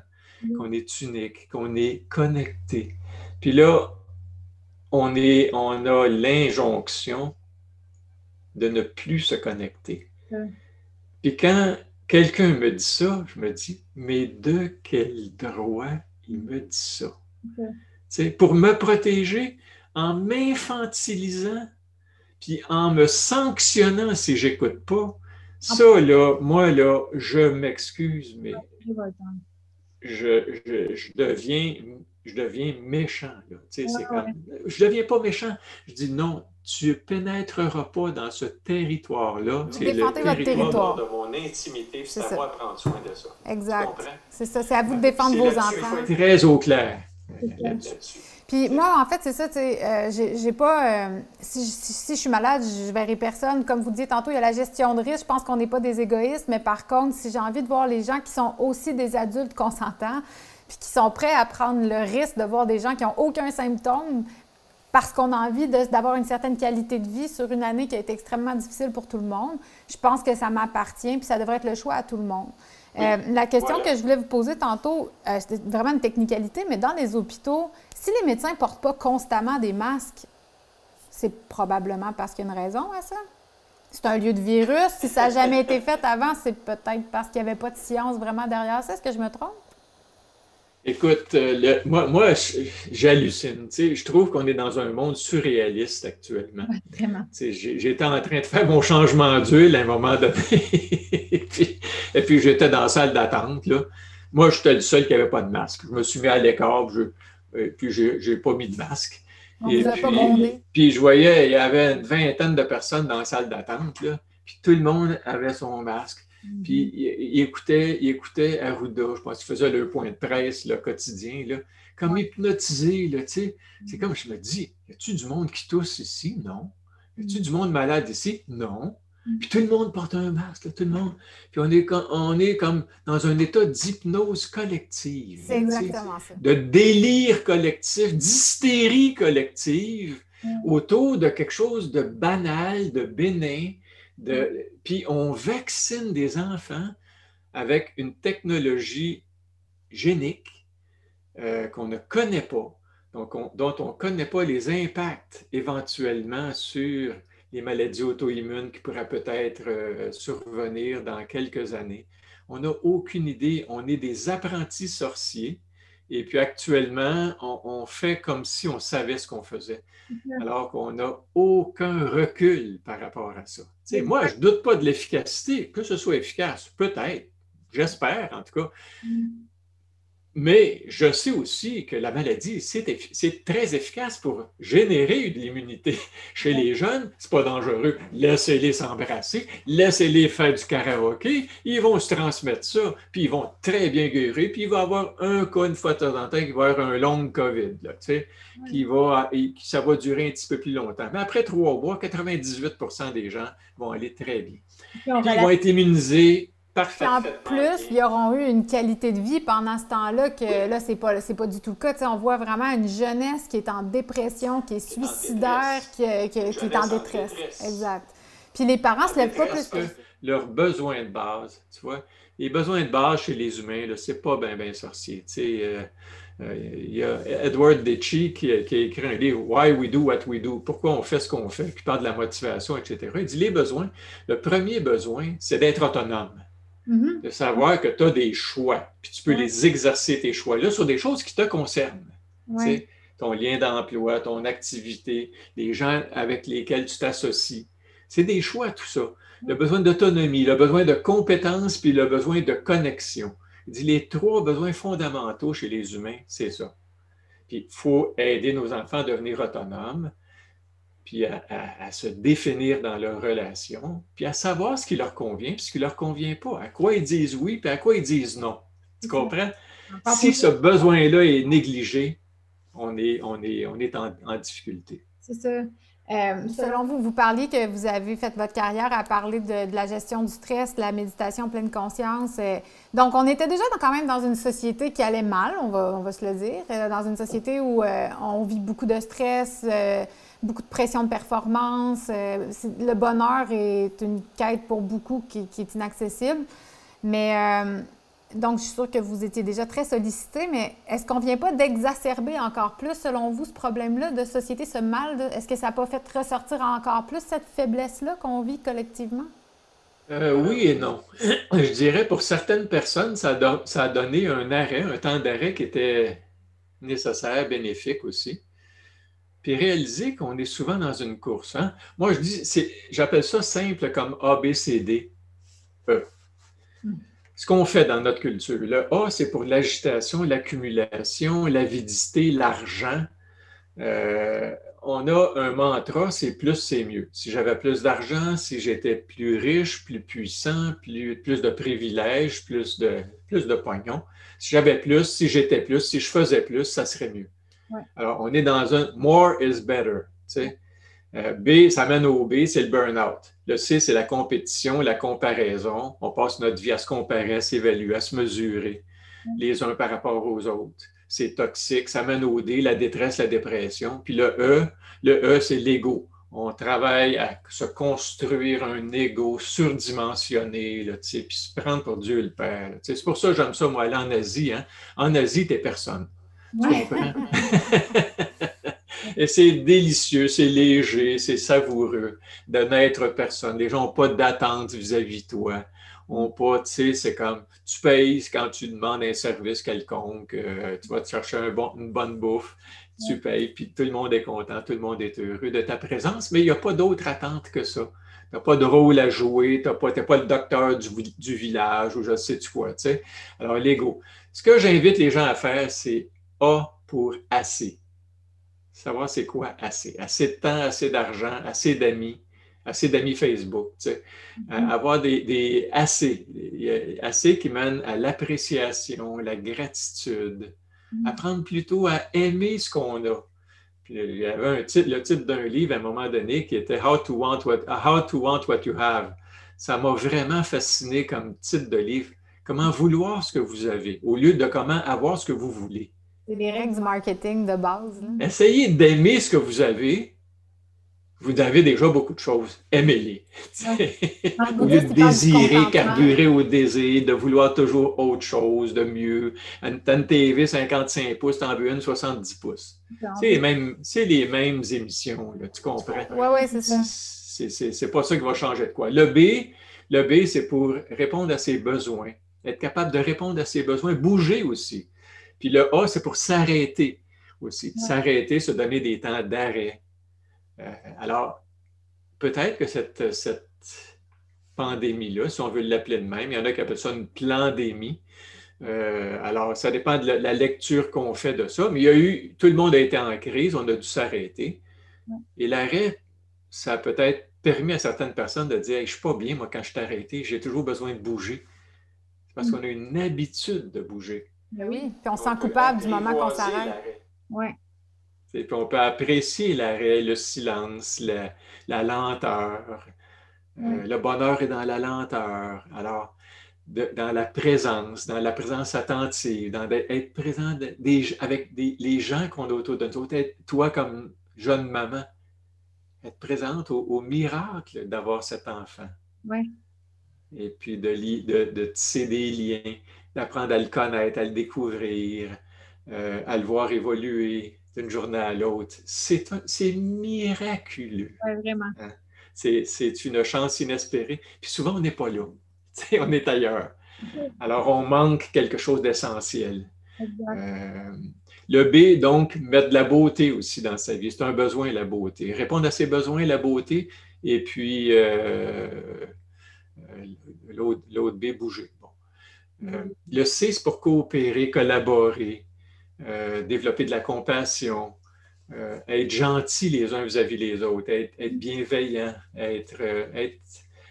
qu'on est unique, qu'on est connecté. Puis là, on, est, on a l'injonction de ne plus se connecter. Puis quand quelqu'un me dit ça, je me dis, mais de quel droit il me dit ça? Pour me protéger en m'infantilisant puis en me sanctionnant si j'écoute pas, ça, là, moi, là, je m'excuse, mais je, je, deviens, je deviens méchant. Là. Tu sais, comme, je ne deviens pas méchant. Je dis non, tu ne pénétreras pas dans ce territoire-là. C'est le territoire, territoire, de mon intimité. C'est à moi de prendre soin de ça. Exact. C'est ça. C'est à vous de défendre vos enfants. Très au clair là-dessus. Puis moi, en fait, c'est ça, tu sais, euh, j'ai pas. Euh, si, je suis malade, je verrai personne. Comme vous disiez tantôt, il y a la gestion de risque. Je pense qu'on n'est pas des égoïstes, mais par contre, si j'ai envie de voir les gens qui sont aussi des adultes consentants, puis qui sont prêts à prendre le risque de voir des gens qui n'ont aucun symptôme, parce qu'on a envie d'avoir une certaine qualité de vie sur une année qui a été extrêmement difficile pour tout le monde, je pense que ça m'appartient, puis ça devrait être le choix à tout le monde. Euh, la question que je voulais vous poser tantôt, c'était vraiment une technicalité, mais dans les hôpitaux, si les médecins ne portent pas constamment des masques, c'est probablement parce qu'il y a une raison à ça. C'est un lieu de virus. Si ça n'a jamais été fait avant, c'est peut-être parce qu'il n'y avait pas de science vraiment derrière ça. Est-ce que je me trompe? Écoute, euh, moi, moi j'hallucine. Je trouve qu'on est dans un monde surréaliste actuellement. vraiment. J'étais en train de faire mon changement d'huile à un moment donné. et puis, j'étais dans la salle d'attente. Moi, j'étais le seul qui n'avait pas de masque. Je me suis mis à l'écart. Puis je n'ai pas mis de masque. et puis, je voyais, il y avait une vingtaine de personnes dans la salle d'attente, puis tout le monde avait son masque. Mhm. Puis il, écoutait, il écoutait Arruda, je pense qu'il faisait le point de presse le quotidien, là, comme hypnotisé. C'est mhm. comme je me dis, y a-tu du monde qui tousse ici? Non. Y a-tu mhm. du monde malade ici? Non. Puis tout le monde porte un masque, tout le monde. Puis on est, on est comme dans un état d'hypnose collective. C'est exactement ça. De délire collectif, d'hystérie collective mm. autour de quelque chose de banal, de bénin. De. Puis on vaccine des enfants avec une technologie génique euh, qu'on ne connaît pas, donc dont on ne connaît pas les impacts éventuellement sur les maladies auto-immunes qui pourraient peut-être euh, survenir dans quelques années. On n'a aucune idée. On est des apprentis sorciers. Et puis actuellement, on, fait comme si on savait ce qu'on faisait, alors qu'on n'a aucun recul par rapport à ça. moi, je ne doute pas de l'efficacité, que ce soit efficace, peut-être, j'espère en tout cas. Mais je sais aussi que la maladie, c'est très efficace pour générer de l'immunité. Chez les jeunes, c'est pas dangereux. Laissez-les s'embrasser, laissez-les faire du karaoké, ils vont se transmettre ça, puis ils vont très bien guérir, puis il va y avoir un cas une fois de temps en temps qui va avoir un long COVID, là, tu sais, qui va, qui, ça va durer un petit peu plus longtemps. Mais après trois mois, 98% des gens vont aller très bien. ils vont être immunisés Parfait. En plus, ils auront eu une qualité de vie pendant ce temps-là que là, c'est pas, pas du tout le cas. on voit vraiment une jeunesse qui est en dépression, qui est suicidaire, qui, est en détresse. Exact. Puis les parents se lèvent pas plus que... Leurs besoins de base, tu vois. Les besoins de base chez les humains, c'est pas bien, bien sorcier. Tu euh, euh, il y a Edward Ditchy qui, a écrit un livre Why We Do What We Do, pourquoi on fait ce qu'on fait, puis parle de la motivation, etc. Il dit les besoins. Le premier besoin, c'est d'être autonome. Mm-hmm. De savoir que tu as des choix, puis tu peux les exercer, tes choix-là, sur des choses qui te concernent. Ton lien d'emploi, ton activité, les gens avec lesquels tu t'associes. C'est des choix, tout ça. Le besoin d'autonomie, le besoin de compétence, puis le besoin de connexion. Il dit les trois besoins fondamentaux chez les humains, c'est ça. Puis il faut aider nos enfants à devenir autonomes, puis à, se définir dans leurs relations, puis à savoir ce qui leur convient, puis ce qui ne leur convient pas, à quoi ils disent oui, puis à quoi ils disent non. Tu comprends? Si ce besoin-là est négligé, on est, on est, on est en, en difficulté. C'est ça. Euh, selon vous, vous parliez que vous avez fait votre carrière à parler de, la gestion du stress, de la méditation pleine conscience. Euh, donc, on était déjà quand même dans une société qui allait mal, on va, on va se le dire, euh, dans une société où on vit beaucoup de stress, beaucoup de pression de performance. le bonheur est une quête pour beaucoup qui, qui est inaccessible. Mais donc, je suis sûre que vous étiez déjà très sollicité, mais est-ce qu'on ne vient pas d'exacerber encore plus, selon vous, ce problème-là de société, ce mal? Est-ce que ça n'a pas fait ressortir encore plus cette faiblesse-là qu'on vit collectivement? Euh, oui et non. Je dirais pour certaines personnes, ça a, donné un arrêt, un temps d'arrêt qui était nécessaire, bénéfique aussi. Puis réaliser qu'on est souvent dans une course. Hein. Moi, je dis, j'appelle ça simple comme A, B, C, D, E ce qu'on fait dans notre culture. Le A, c'est pour l'agitation, l'accumulation, l'avidité, l'argent. Euh, on a un mantra, c'est plus, c'est mieux. Si j'avais plus d'argent, si j'étais plus riche, plus puissant, plus, plus de privilèges, plus de, plus de pognon. Si j'avais plus, si j'étais plus, si je faisais plus, ça serait mieux. Alors, on est dans un more is better. Tu sais. Euh, B, ça mène au B, c'est le burn-out. Le C, c'est la compétition, la comparaison. On passe notre vie à se comparer, à s'évaluer, à se mesurer les uns par rapport aux autres. C'est toxique. Ça mène au D, la détresse, la dépression. Puis le E, le E, c'est l'ego. On travaille à se construire un ego surdimensionné, là, puis se prendre pour Dieu le Père. C'est pour ça que j'aime ça, moi, aller en Asie. Hein. En Asie, t'es personne. Tu comprends? Et c'est délicieux, c'est léger, c'est savoureux de n'être personne. Les gens n'ont pas d'attente vis-à-vis de toi. On pas, tu sais, c'est comme tu payes quand tu demandes un service quelconque, euh, tu vas te chercher un bon, une bonne bouffe, tu payes, puis tout le monde est content, tout le monde est heureux de ta présence, mais il n'y a pas d'autre attente que ça. Tu n'as pas de rôle à jouer, tu n'es pas, pas, le docteur du, du, village ou je sais tu quoi. Tu sais. Alors, l'ego. Ce que j'invite les gens à faire, c'est A pour assez savoir c'est quoi assez. Assez de temps, assez d'argent, assez d'amis, assez d'amis Facebook. Tu sais. Mm-hmm. avoir des, des, assez, assez qui mènent à l'appréciation, la gratitude, mm-hmm. apprendre plutôt à aimer ce qu'on a. Puis, il y avait un titre, le titre d'un livre à un moment donné qui était How to want what, How to want what you have. Ça m'a vraiment fasciné comme titre de livre. Comment vouloir ce que vous avez au lieu de comment avoir ce que vous voulez. C'est les règles du marketing de base. Essayez d'aimer ce que vous avez. Vous avez déjà beaucoup de choses. Aimez-les. au lieu de désirer, carburer au désir, de vouloir toujours autre chose, de mieux. Une, une TV 55 pouces, t'en veux une 70 pouces. C'est les, mêmes, les mêmes émissions, tu comprends? Oui, oui, c'est ça. C'est pas ça qui va changer de quoi. Le B, le B, c'est pour répondre à ses besoins, être capable de répondre à ses besoins, bouger aussi. Puis le A, c'est pour s'arrêter aussi. S'arrêter, se donner des temps d'arrêt. Euh, alors, peut-être que cette, cette pandémie-là, si on veut l'appeler de même, il y en a qui appellent ça une pandémie. Euh, alors, ça dépend de la, lecture qu'on fait de ça, mais il y a eu, tout le monde a été en crise, on a dû s'arrêter. Et l'arrêt, ça a peut-être permis à certaines personnes de dire Je ne suis pas bien, moi, quand je suis arrêté, j'ai toujours besoin de bouger. parce mm. qu'on a une habitude de bouger. Ben oui, puis on, se sent coupable du moment qu'on s'arrête. Oui. Puis on peut apprécier l'arrêt, le silence, la, lenteur. Euh, le bonheur est dans la lenteur. Alors, dans la présence, dans la présence attentive, dans être présent avec les gens qu'on a autour de nous, être toi comme jeune maman, être présente au, miracle d'avoir cet enfant. Oui. Et puis de, de, de, tisser des liens, d'apprendre à le connaître, à le découvrir, euh, à le voir évoluer d'une journée à l'autre. C'est miraculeux. Vraiment. Hein? C'est une chance inespérée. Puis souvent, on n'est pas là. on est ailleurs. Alors, on manque quelque chose d'essentiel. Euh, le B, donc, mettre de la beauté aussi dans sa vie. C'est un besoin, la beauté. Répondre à ses besoins, la beauté, et puis euh, euh, l'autre B, bouger. Le C, c'est pour coopérer, collaborer, développer de la compassion, être gentil les uns vis-à-vis des autres, être, bienveillant, être, être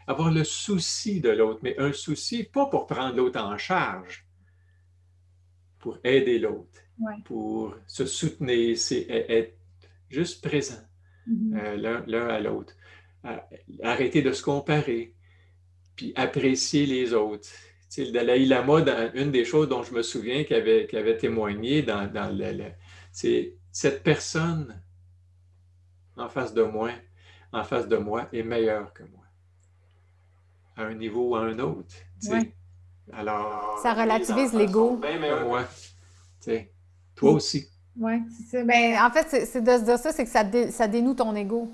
avoir le souci de l'autre, mais un souci pas pour prendre l'autre en charge, pour aider l'autre, pour se soutenir, c'est être juste présent mm-hmm. euh, l'un à l'autre. Arrêter de se comparer, puis apprécier les autres. Le Dalai Lama, dans, une des choses dont je me souviens qu'il avait, avait, témoigné dans, c'est cette personne en face de moi, en face de moi est meilleure que moi à un niveau ou à un autre. Alors, ça relativise l'ego. moi. Toi aussi. Oui, c'est ça. Ben, en fait, c'est de se dire ça, c'est que ça, ça dénoue ton ego.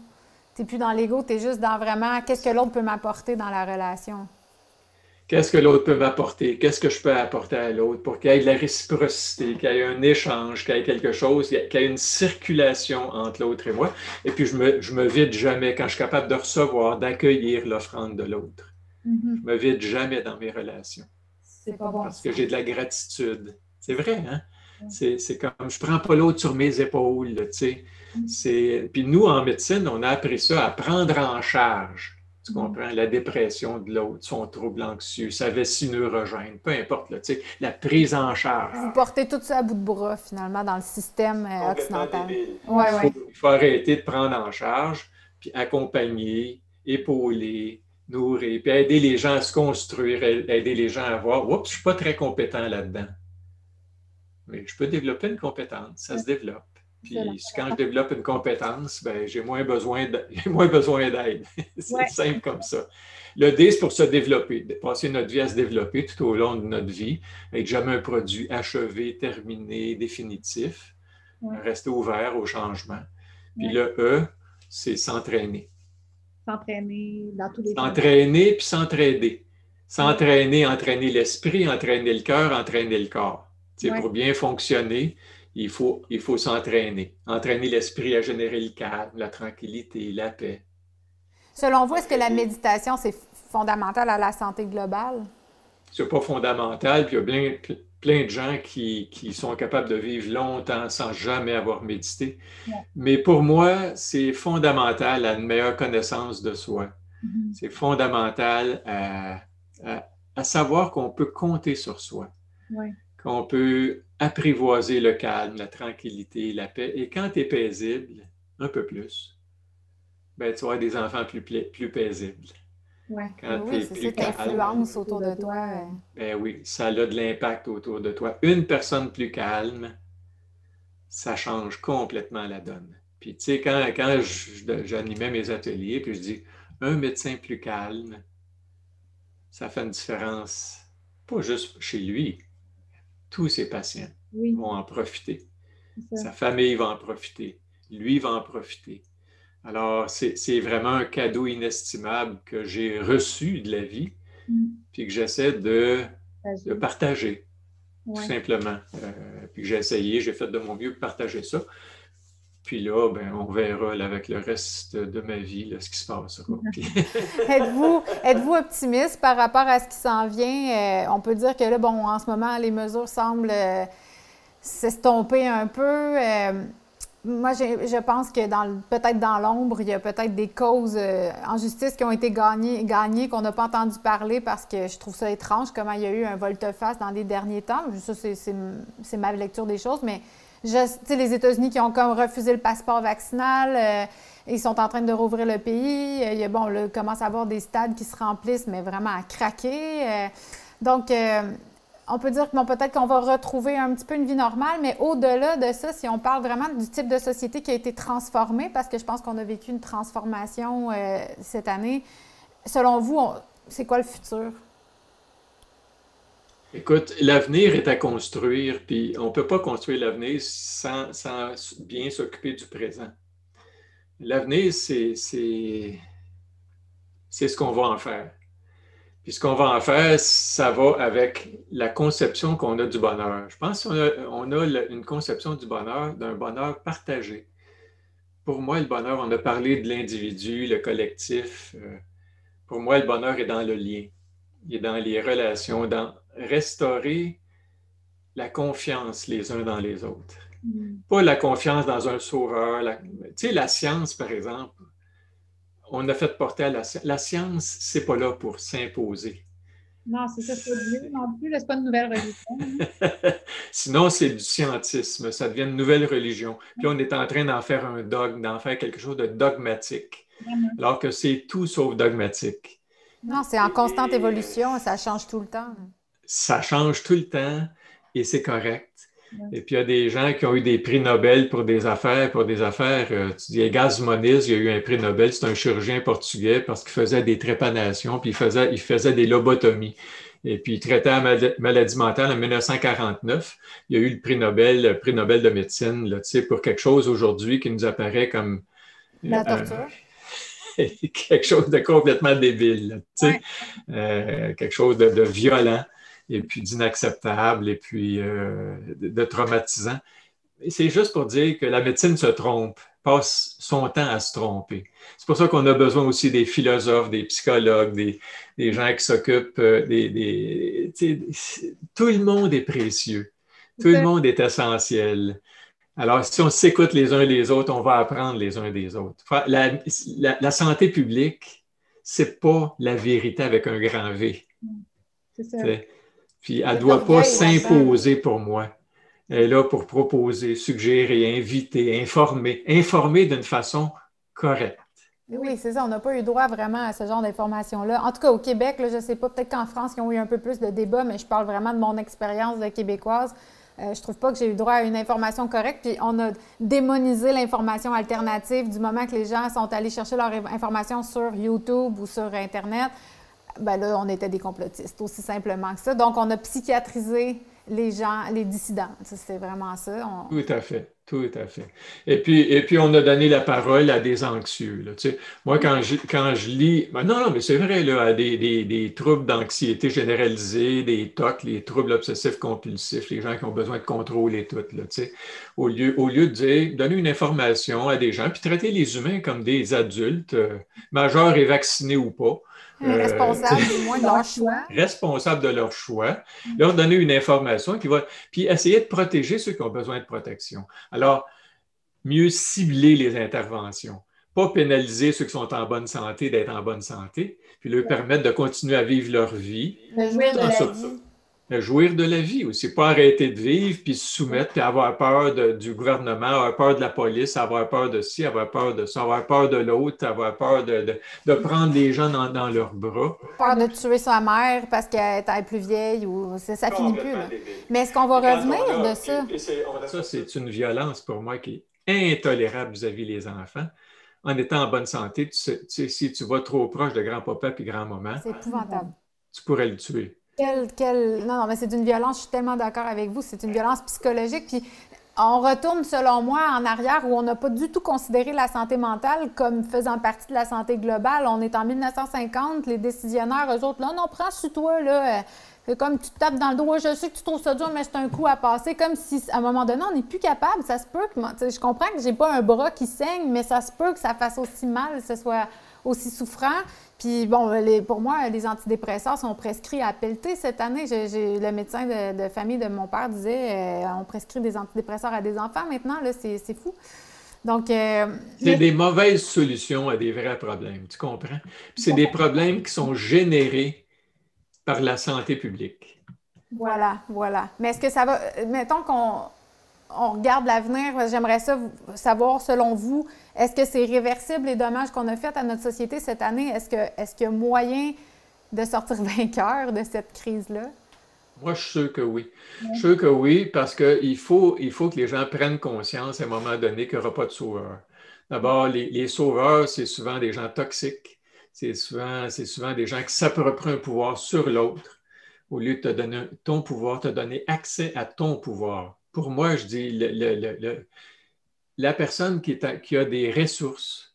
Tu n'es plus dans l'ego, tu es juste dans vraiment qu'est-ce que l'autre peut m'apporter dans la relation? Qu'est-ce que l'autre peut m'apporter? Qu'est-ce que je peux apporter à l'autre pour qu'il y ait de la réciprocité, qu'il y ait un échange, qu'il y ait quelque chose, qu'il y ait une circulation entre l'autre et moi? Et puis, je me, je me vide jamais quand je suis capable de recevoir, d'accueillir l'offrande de l'autre. Mm-hmm. Je me vide jamais dans mes relations. C'est pas bon. Parce que j'ai de la gratitude. C'est vrai, hein? C'est comme, je prends pas l'autre sur mes épaules, tu sais. Mm-hmm. Puis nous, en médecine, on a appris ça à prendre en charge. Tu comprends? La dépression de l'autre, son trouble anxieux, sa vessie neurogène, peu importe, tu sais, la prise en charge. Vous portez tout ça à bout de bras, finalement, dans le système euh, occidental. Ouais, ouais. Il faut arrêter de prendre en charge, puis accompagner, épauler, nourrir, puis aider les gens à se construire, aider les gens à voir, oups, je ne suis pas très compétent là-dedans. Mais je peux développer une compétence, ça se développe. Puis quand je développe une compétence, ben, j'ai moins besoin d'aide. c'est simple comme ça. Le D, c'est pour se développer, passer notre vie à se développer tout au long de notre vie, être jamais un produit achevé, terminé, définitif, rester ouvert au changement. Puis le E, c'est s'entraîner s'entraîner dans tous les S'entraîner puis s'entraider. S'entraîner, entraîner l'esprit, entraîner le cœur, entraîner le corps. Pour bien fonctionner, il faut, il faut s'entraîner. Entraîner l'esprit à générer le calme, la tranquillité, la paix. Selon vous, est-ce que la méditation, c'est fondamental à la santé globale? C'est pas fondamental, puis il y a bien, plein de gens qui, sont capables de vivre longtemps sans jamais avoir médité. Mais pour moi, c'est fondamental à une meilleure connaissance de soi. Mm-hmm. C'est fondamental à, savoir qu'on peut compter sur soi, qu'on peut apprivoiser le calme, la tranquillité, la paix. Et quand tu es paisible, un peu plus, ben, tu auras des enfants plus, plus paisibles. Quand oui, c'est cette influence autour de toi. Ben oui, ça a de l'impact autour de toi. Une personne plus calme, ça change complètement la donne. Puis tu sais, quand, quand j'animais mes ateliers, puis je dis, un médecin plus calme, ça fait une différence, pas juste chez lui, tous ses patients vont en profiter. Sa famille va en profiter. Lui va en profiter. Alors, c'est vraiment un cadeau inestimable que j'ai reçu de la vie, mm. puis que j'essaie de, partager, tout simplement. Euh, puis que j'ai essayé, j'ai fait de mon mieux pour partager ça. Puis là, ben, on verra avec le reste de ma vie ce qui se passe. êtes-vous êtes optimiste par rapport à ce qui s'en vient? Euh, on peut dire que là, bon, en ce moment, les mesures semblent euh, s'estomper un peu. Moi, je pense que peut-être dans l'ombre, il y a peut-être des causes euh, en justice qui ont été gagnées, gagnées qu'on n'a pas entendu parler parce que je trouve ça étrange comment il y a eu un volte-face dans les derniers temps. Ça, c'est ma lecture des choses, mais les États-Unis qui ont comme refusé le passeport vaccinal, euh, ils sont en train de rouvrir le pays. A, bon, là, commence à avoir des stades qui se remplissent, mais vraiment à craquer. Euh, Donc, euh, on peut dire que peut-être qu'on va retrouver un petit peu une vie normale, mais au-delà de ça, si on parle vraiment du type de société qui a été transformée, parce que je pense qu'on a vécu une transformation euh, cette année, selon vous, c'est quoi le futur? Écoute, l'avenir est à construire, puis on ne peut pas construire l'avenir sans, bien s'occuper du présent. L'avenir, c'est ce qu'on va en faire. Puis ce qu'on va en faire, ça va avec la conception qu'on a du bonheur. Je pense qu'on a, on a une conception du bonheur, d'un bonheur partagé. Pour moi, le bonheur, on a parlé de l'individu, le collectif. Euh, pour moi, le bonheur est dans le lien. Il est dans les relations, dans restaurer la confiance les uns dans les autres. Mm. Pas la confiance dans un sauveur. Tu sais, la science, par exemple, on a fait porter à la science. La science, c'est pas là pour s'imposer. Non, c'est ça, c'est Dieu non plus, c'est pas une nouvelle religion. Hein. Sinon, c'est du scientisme, ça devient une nouvelle religion. Puis on est en train d'en faire un dogme, d'en faire quelque chose de dogmatique, alors que c'est tout sauf dogmatique. Non, c'est en constante évolution, ça change tout le temps. Ça change tout le temps et c'est correct. Et puis, il y a des gens qui ont eu des prix Nobel pour des affaires, pour des affaires. Euh, tu dis, Gaz Moniz, il y a eu un prix Nobel, c'est un chirurgien portugais parce qu'il faisait des trépanations, puis il faisait, il faisait des lobotomies. Et puis, il traitait la maladie mentale en 1949. Il y a eu le prix Nobel, le prix Nobel de médecine, là, tu sais, pour quelque chose aujourd'hui qui nous apparaît comme... La euh, torture. quelque chose de complètement débile, tu sais, euh, quelque chose de violent et puis d'inacceptable et puis euh, de, traumatisant. C'est juste pour dire que la médecine se trompe, passe son temps à se tromper. C'est pour ça qu'on a besoin aussi des philosophes, des psychologues, des, gens qui s'occupent euh, des... tout le monde est précieux. Tout le monde est essentiel. Alors, si on s'écoute les uns les autres, on va apprendre les uns des autres. La, la santé publique, c'est pas la vérité avec un grand V. C'est ça. Puis elle ne doit pas s'imposer pour moi. Elle est là pour proposer, suggérer, inviter, informer, informer d'une façon correcte. Oui, c'est ça. On n'a pas eu droit vraiment à ce genre d'informations-là. En tout cas, au Québec, je ne sais pas, peut-être qu'en France, ils ont eu un peu plus de débats, mais je parle vraiment de mon expérience de québécoise. Euh, je trouve pas que j'ai eu droit à une information correcte. Puis on a démonisé l'information alternative du moment que les gens sont allés chercher leur information sur YouTube ou sur Internet ben là, on était des complotistes, aussi simplement que ça. Donc, on a psychiatrisé les gens, les dissidents. C'est vraiment ça. Tout à fait, tout à fait. Et puis, on a donné la parole à des anxieux. Moi, quand je, lis, ben non, non, mais c'est vrai, là, à des, des, des troubles d'anxiété généralisés, des TOC, les troubles obsessifs compulsifs, les gens qui ont besoin de contrôle et tout, tu au, lieu, de dire, donner une information à des gens, puis traiter les humains comme des adultes, euh, majeurs et vaccinés ou pas, responsable du moins de leur choix. Responsable de leur choix, leur donner une information qui va, puis essayer de protéger ceux qui ont besoin de protection. Alors, mieux cibler les interventions, pas pénaliser ceux qui sont en bonne santé d'être en bonne santé, puis leur permettre de continuer à vivre leur vie. De jouir de la vie jouir de la vie aussi, pas arrêter de vivre, puis se soumettre, puis avoir peur du gouvernement, avoir peur de la police, avoir peur de ci, avoir peur de ça, avoir peur de l'autre, avoir peur de, de, prendre les gens dans, dans, leurs bras. Peur de tuer sa mère parce qu'elle est plus vieille, ou ça finit plus. Là. Mais est-ce qu'on va revenir de ça? ça, c'est une violence pour moi qui est intolérable vis-à-vis des enfants en étant en bonne santé, tu sais, si tu vas trop proche de grand-papa puis grand-maman, c'est épouvantable. Tu pourrais le tuer. Non, non, mais c'est une violence, je suis tellement d'accord avec vous, c'est une violence psychologique. Puis on retourne, selon moi, en arrière où on n'a pas du tout considéré la santé mentale comme faisant partie de la santé globale. On est en 1950, les décisionnaires, eux autres, là, non, prends sur toi, là. C'est comme tu te tapes dans le dos, je sais que tu trouves ça dur, mais c'est un coup à passer. Comme si, à un moment donné, on n'est plus capable. Ça se peut que. Je comprends que j'ai pas un bras qui saigne, mais ça se peut que ça fasse aussi mal, que ce soit aussi souffrant. Puis bon, pour moi, les antidépresseurs sont prescrits à pelleter cette année. le médecin de, famille de mon père disait euh, on prescrit des antidépresseurs à des enfants maintenant, là, c'est, fou. Donc. Euh, c'est des mauvaises solutions à des vrais problèmes, tu comprends? c'est des problèmes qui sont générés par la santé publique. Voilà, voilà. Mais est-ce que ça va. Mettons qu'on on regarde l'avenir, j'aimerais ça savoir, selon vous, est-ce que c'est réversible les dommages qu'on a faits à notre société cette année? Est-ce qu'il est y a moyen de sortir vainqueur de cette crise-là? Moi, je suis sûr que oui. Je suis sûr que oui, parce qu'il faut, il faut que les gens prennent conscience à un moment donné qu'il n'y aura pas de sauveur. D'abord, les, sauveurs, c'est souvent des gens toxiques. C'est souvent, souvent des gens qui s'approprient un pouvoir sur l'autre au lieu de te donner ton pouvoir, te donner accès à ton pouvoir. Pour moi, je dis, la personne qui, qui a des ressources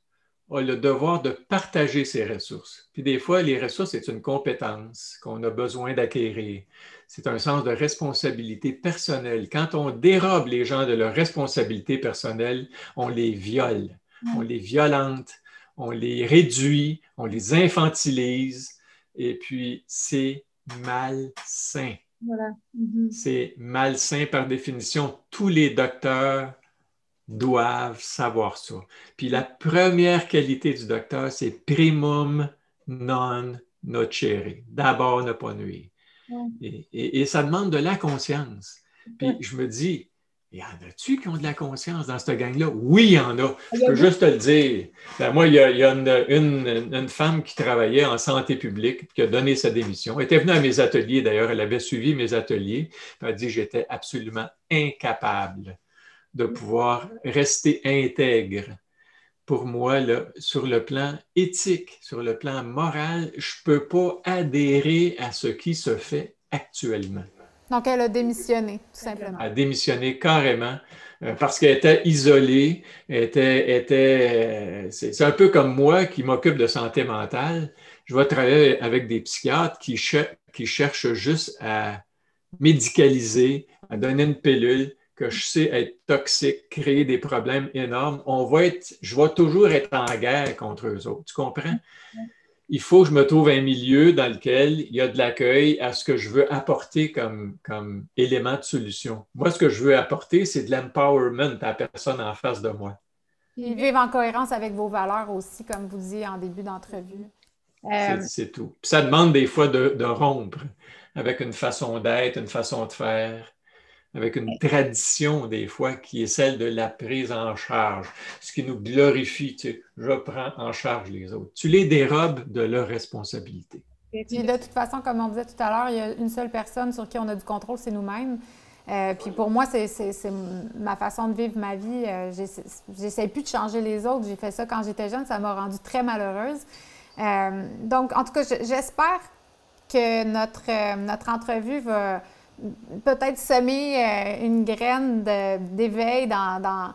a le devoir de partager ses ressources. Puis des fois, les ressources, c'est une compétence qu'on a besoin d'acquérir c'est un sens de responsabilité personnelle. Quand on dérobe les gens de leur responsabilité personnelle, on les viole, on les violente, on les réduit, on les infantilise, et puis c'est malsain. Voilà. Mm-hmm. C'est malsain par définition. Tous les docteurs doivent savoir ça. Puis la première qualité du docteur, c'est primum non nocere. D'abord, ne pas nuire. Et, ça demande de la conscience. Puis je me dis, y en a-tu qui ont de la conscience dans cette gang-là? Oui, il y en a. Je peux juste te le dire. Ben, moi, il y a, une, femme qui travaillait en santé publique qui a donné sa démission. Elle était venue à mes ateliers, d'ailleurs. Elle avait suivi mes ateliers. Elle a dit j'étais absolument incapable de pouvoir rester intègre pour moi, sur le plan éthique, sur le plan moral, je ne peux pas adhérer à ce qui se fait actuellement. Donc, elle a démissionné, tout simplement. Elle a démissionné carrément euh, parce qu'elle était isolée, était, était euh, c'est un peu comme moi qui m'occupe de santé mentale. Je vais travailler avec des psychiatres qui, qui cherchent juste à médicaliser, à donner une pilule, que je sais être toxique, créer des problèmes énormes, on va être, je vais toujours être en guerre contre eux autres. Tu comprends? Il faut que je me trouve un milieu dans lequel il y a de l'accueil à ce que je veux apporter comme, comme élément de solution. Moi, ce que je veux apporter, c'est de l'empowerment à la personne en face de moi. Et vivre en cohérence avec vos valeurs aussi, comme vous disiez en début d'entrevue. C'est tout. ça demande des fois de rompre avec une façon d'être, une façon de faire avec une tradition des fois qui est celle de la prise en charge, ce qui nous glorifie, tu sais, je prends en charge les autres. Tu les dérobes de leur responsabilité. Et de toute façon, comme on disait tout à l'heure, il y a une seule personne sur qui on a du contrôle, c'est nous-mêmes. Euh, puis pour moi, c'est ma façon de vivre ma vie. Euh, J'essaie plus de changer les autres. J'ai fait ça quand j'étais jeune, ça m'a rendue très malheureuse. Euh, donc, en tout cas, j'espère que notre, euh, notre entrevue va, peut-être semer euh, une graine d'éveil dans,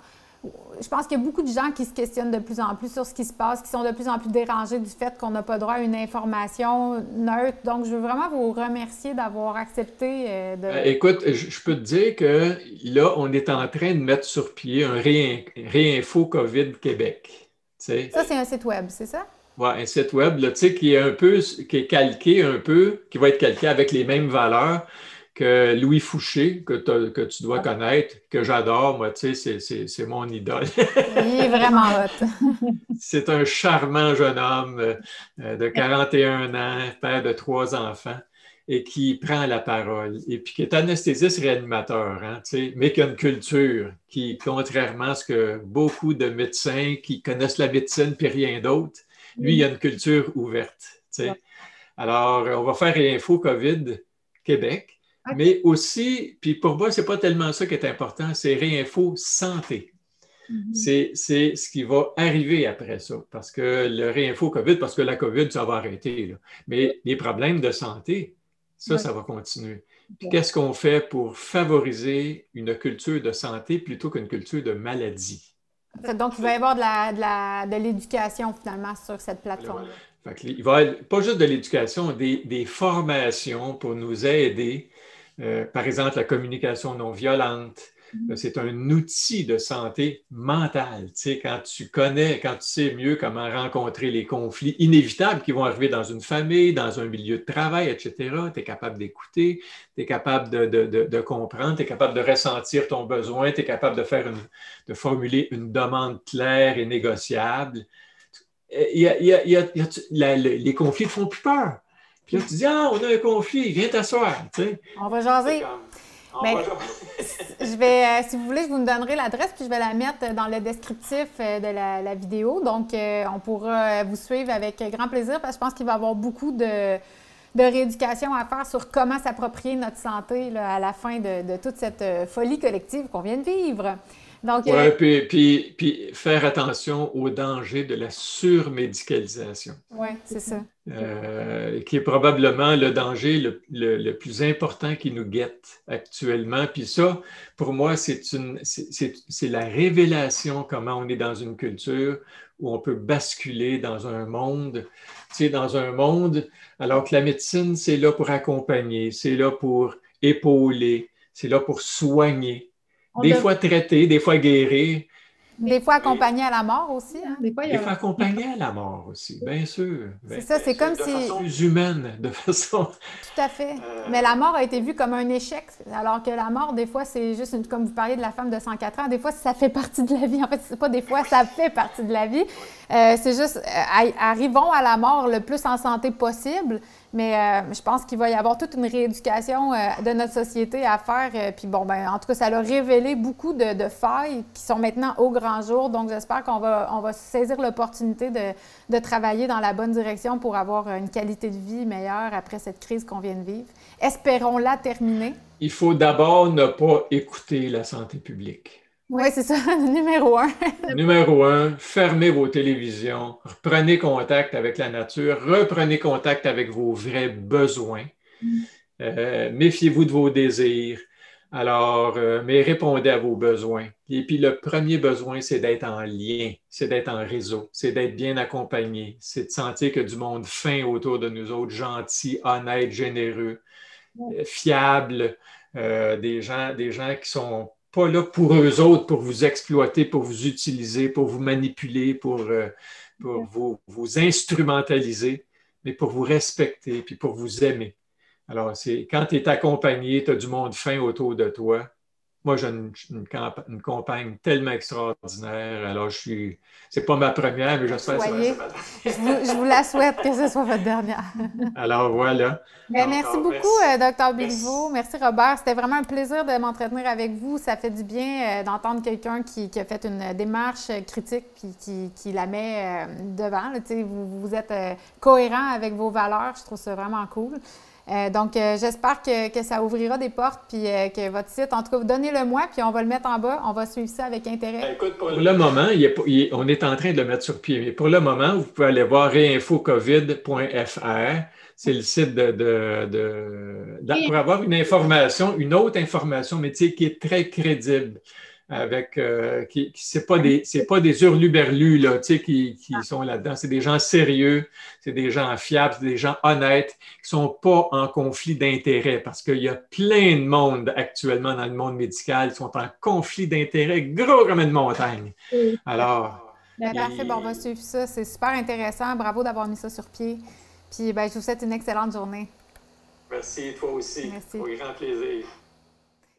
Je pense qu'il y a beaucoup de gens qui se questionnent de plus en plus sur ce qui se passe, qui sont de plus en plus dérangés du fait qu'on n'a pas droit à une information neutre. Donc, je veux vraiment vous remercier d'avoir accepté euh, de... Euh, écoute, je peux te dire que là, on est en train de mettre sur pied un Réinfo COVID Québec. Ça, c'est un site web, c'est ça? Oui, un site web là, qui est un peu, qui est calqué un peu, qui va être calqué avec les mêmes valeurs que Louis Fouché, que, que tu dois connaître, que j'adore, moi, tu sais, c'est mon idole. Il est vraiment hot. c'est un charmant jeune homme euh, de 41 ans, père de trois enfants, et qui prend la parole, et puis qui est anesthésiste réanimateur, hein, tu sais, mais qui a une culture qui, contrairement à ce que beaucoup de médecins qui connaissent la médecine puis rien d'autre, lui, il a une culture ouverte. Tu sais. Alors, on va faire Info COVID Québec. Mais aussi, puis pour moi, ce n'est pas tellement ça qui est important, c'est Réinfo Santé. Mm-hmm. C'est ce qui va arriver après ça, parce que le réinfo COVID, parce que la COVID, ça va arrêter. Mais les problèmes de santé, ça, ça va continuer. Puis qu'est-ce qu'on fait pour favoriser une culture de santé plutôt qu'une culture de maladie? Donc, il va y avoir de l'éducation finalement sur cette plateforme. Il va y avoir pas juste de l'éducation, des, des, formations pour nous aider euh, par exemple, la communication non violente, mm-hmm. c'est un outil de santé mentale. Tu sais, quand tu connais, quand tu sais mieux comment rencontrer les conflits inévitables qui vont arriver dans une famille, dans un milieu de travail, etc., tu es capable d'écouter, tu es capable de, comprendre, tu es capable de ressentir ton besoin, tu es capable de, faire de formuler une demande claire et négociable. les conflits ne font plus peur. Puis là, tu dis, ah, on a un conflit, viens t'asseoir. Tu sais. On va jaser. Mais, je vais, euh, si vous voulez, je vous donnerai l'adresse, puis je vais la mettre dans le descriptif euh, de la, vidéo. Donc, euh, on pourra vous suivre avec grand plaisir, parce que je pense qu'il va y avoir beaucoup de, de rééducation à faire sur comment s'approprier notre santé à la fin de, toute cette folie collective qu'on vient de vivre. Donc, euh, puis, puis, faire attention au danger de la surmédicalisation. Oui, c'est ça. Euh, qui est probablement le danger le, le, plus important qui nous guette actuellement. Puis ça, pour moi, c'est la révélation comment on est dans une culture où on peut basculer dans un monde, tu sais, dans un monde, alors que la médecine, c'est là pour accompagner, c'est là pour épauler, c'est là pour soigner, des fois traiter, des fois guérir, des fois accompagné à la mort aussi. Hein? Des fois, il y a... accompagné à la mort aussi, bien sûr. c'est ça, c'est comme si. De façon humaine, de façon. Tout à fait. Euh, Mais la mort a été vue comme un échec, alors que la mort, des fois, c'est juste, une... comme vous parliez de la femme de 104 ans, des fois, ça fait partie de la vie. En fait, c'est pas des fois, ça fait partie de la vie. Euh, c'est juste, euh, arrivons à la mort le plus en santé possible. Mais euh, je pense qu'il va y avoir toute une rééducation euh, de notre société à faire. Euh, puis bon, ben, en tout cas, ça a révélé beaucoup de, failles qui sont maintenant au grand jour. Donc, j'espère qu'on va, on va saisir l'opportunité de, de, travailler dans la bonne direction pour avoir une qualité de vie meilleure après cette crise qu'on vient de vivre. Espérons-la terminer. Il faut d'abord ne pas écouter la santé publique. Oui, c'est ça, numéro un. numéro un, fermez vos télévisions, reprenez contact avec la nature, reprenez contact avec vos vrais besoins. Mm. Euh, méfiez-vous de vos désirs. Alors, euh, mais répondez à vos besoins. Et puis, le premier besoin, c'est d'être en lien, c'est d'être en réseau, c'est d'être bien accompagné, c'est de sentir que du monde fin autour de nous autres, gentil, honnête, généreux, euh, fiable, des, gens, des gens qui sont pas là pour eux autres, pour vous exploiter, pour vous utiliser, pour vous manipuler, pour, euh, pour vous, vous, instrumentaliser, mais pour vous respecter, puis pour vous aimer. Alors, c'est quand tu es accompagné, tu as du monde fin autour de toi, moi, j'ai une, une, compagne tellement extraordinaire. Alors, je suis. C'est pas ma première, mais j'espère que c'est je, vous, je vous la souhaite que ce soit votre dernière. Alors, voilà. Ben, merci beaucoup, euh, Docteur Dr. Merci, Robert. C'était vraiment un plaisir de m'entretenir avec vous. Ça fait du bien euh, d'entendre quelqu'un qui, a fait une démarche critique puis qui, la met euh, devant. vous, vous êtes cohérent avec vos valeurs. Je trouve ça vraiment cool. Euh, donc, euh, j'espère que, ça ouvrira des portes, puis euh, que votre site, en tout cas, vous donnez-le moi, puis on va le mettre en bas. On va suivre ça avec intérêt. Ben, écoute, pour le moment, on est en train de le mettre sur pied. Mais pour le moment, vous pouvez aller voir réinfocovid.fr. C'est le site de, pour avoir une information, une autre information, mais qui est très crédible avec euh, qui, c'est pas des c'est pas des hurluberlus là, tu sais, qui, qui ah. sont là-dedans. C'est des gens sérieux, c'est des gens fiables, c'est des gens honnêtes, qui sont pas en conflit d'intérêts parce qu'il y a plein de monde actuellement dans le monde médical qui sont en conflit d'intérêts gros comme une montagne. Alors. Ben, parfait, bon, on va suivre ça. C'est super intéressant. Bravo d'avoir mis ça sur pied. Puis ben, je vous souhaite une excellente journée. Merci, toi aussi. Merci. Au grand plaisir.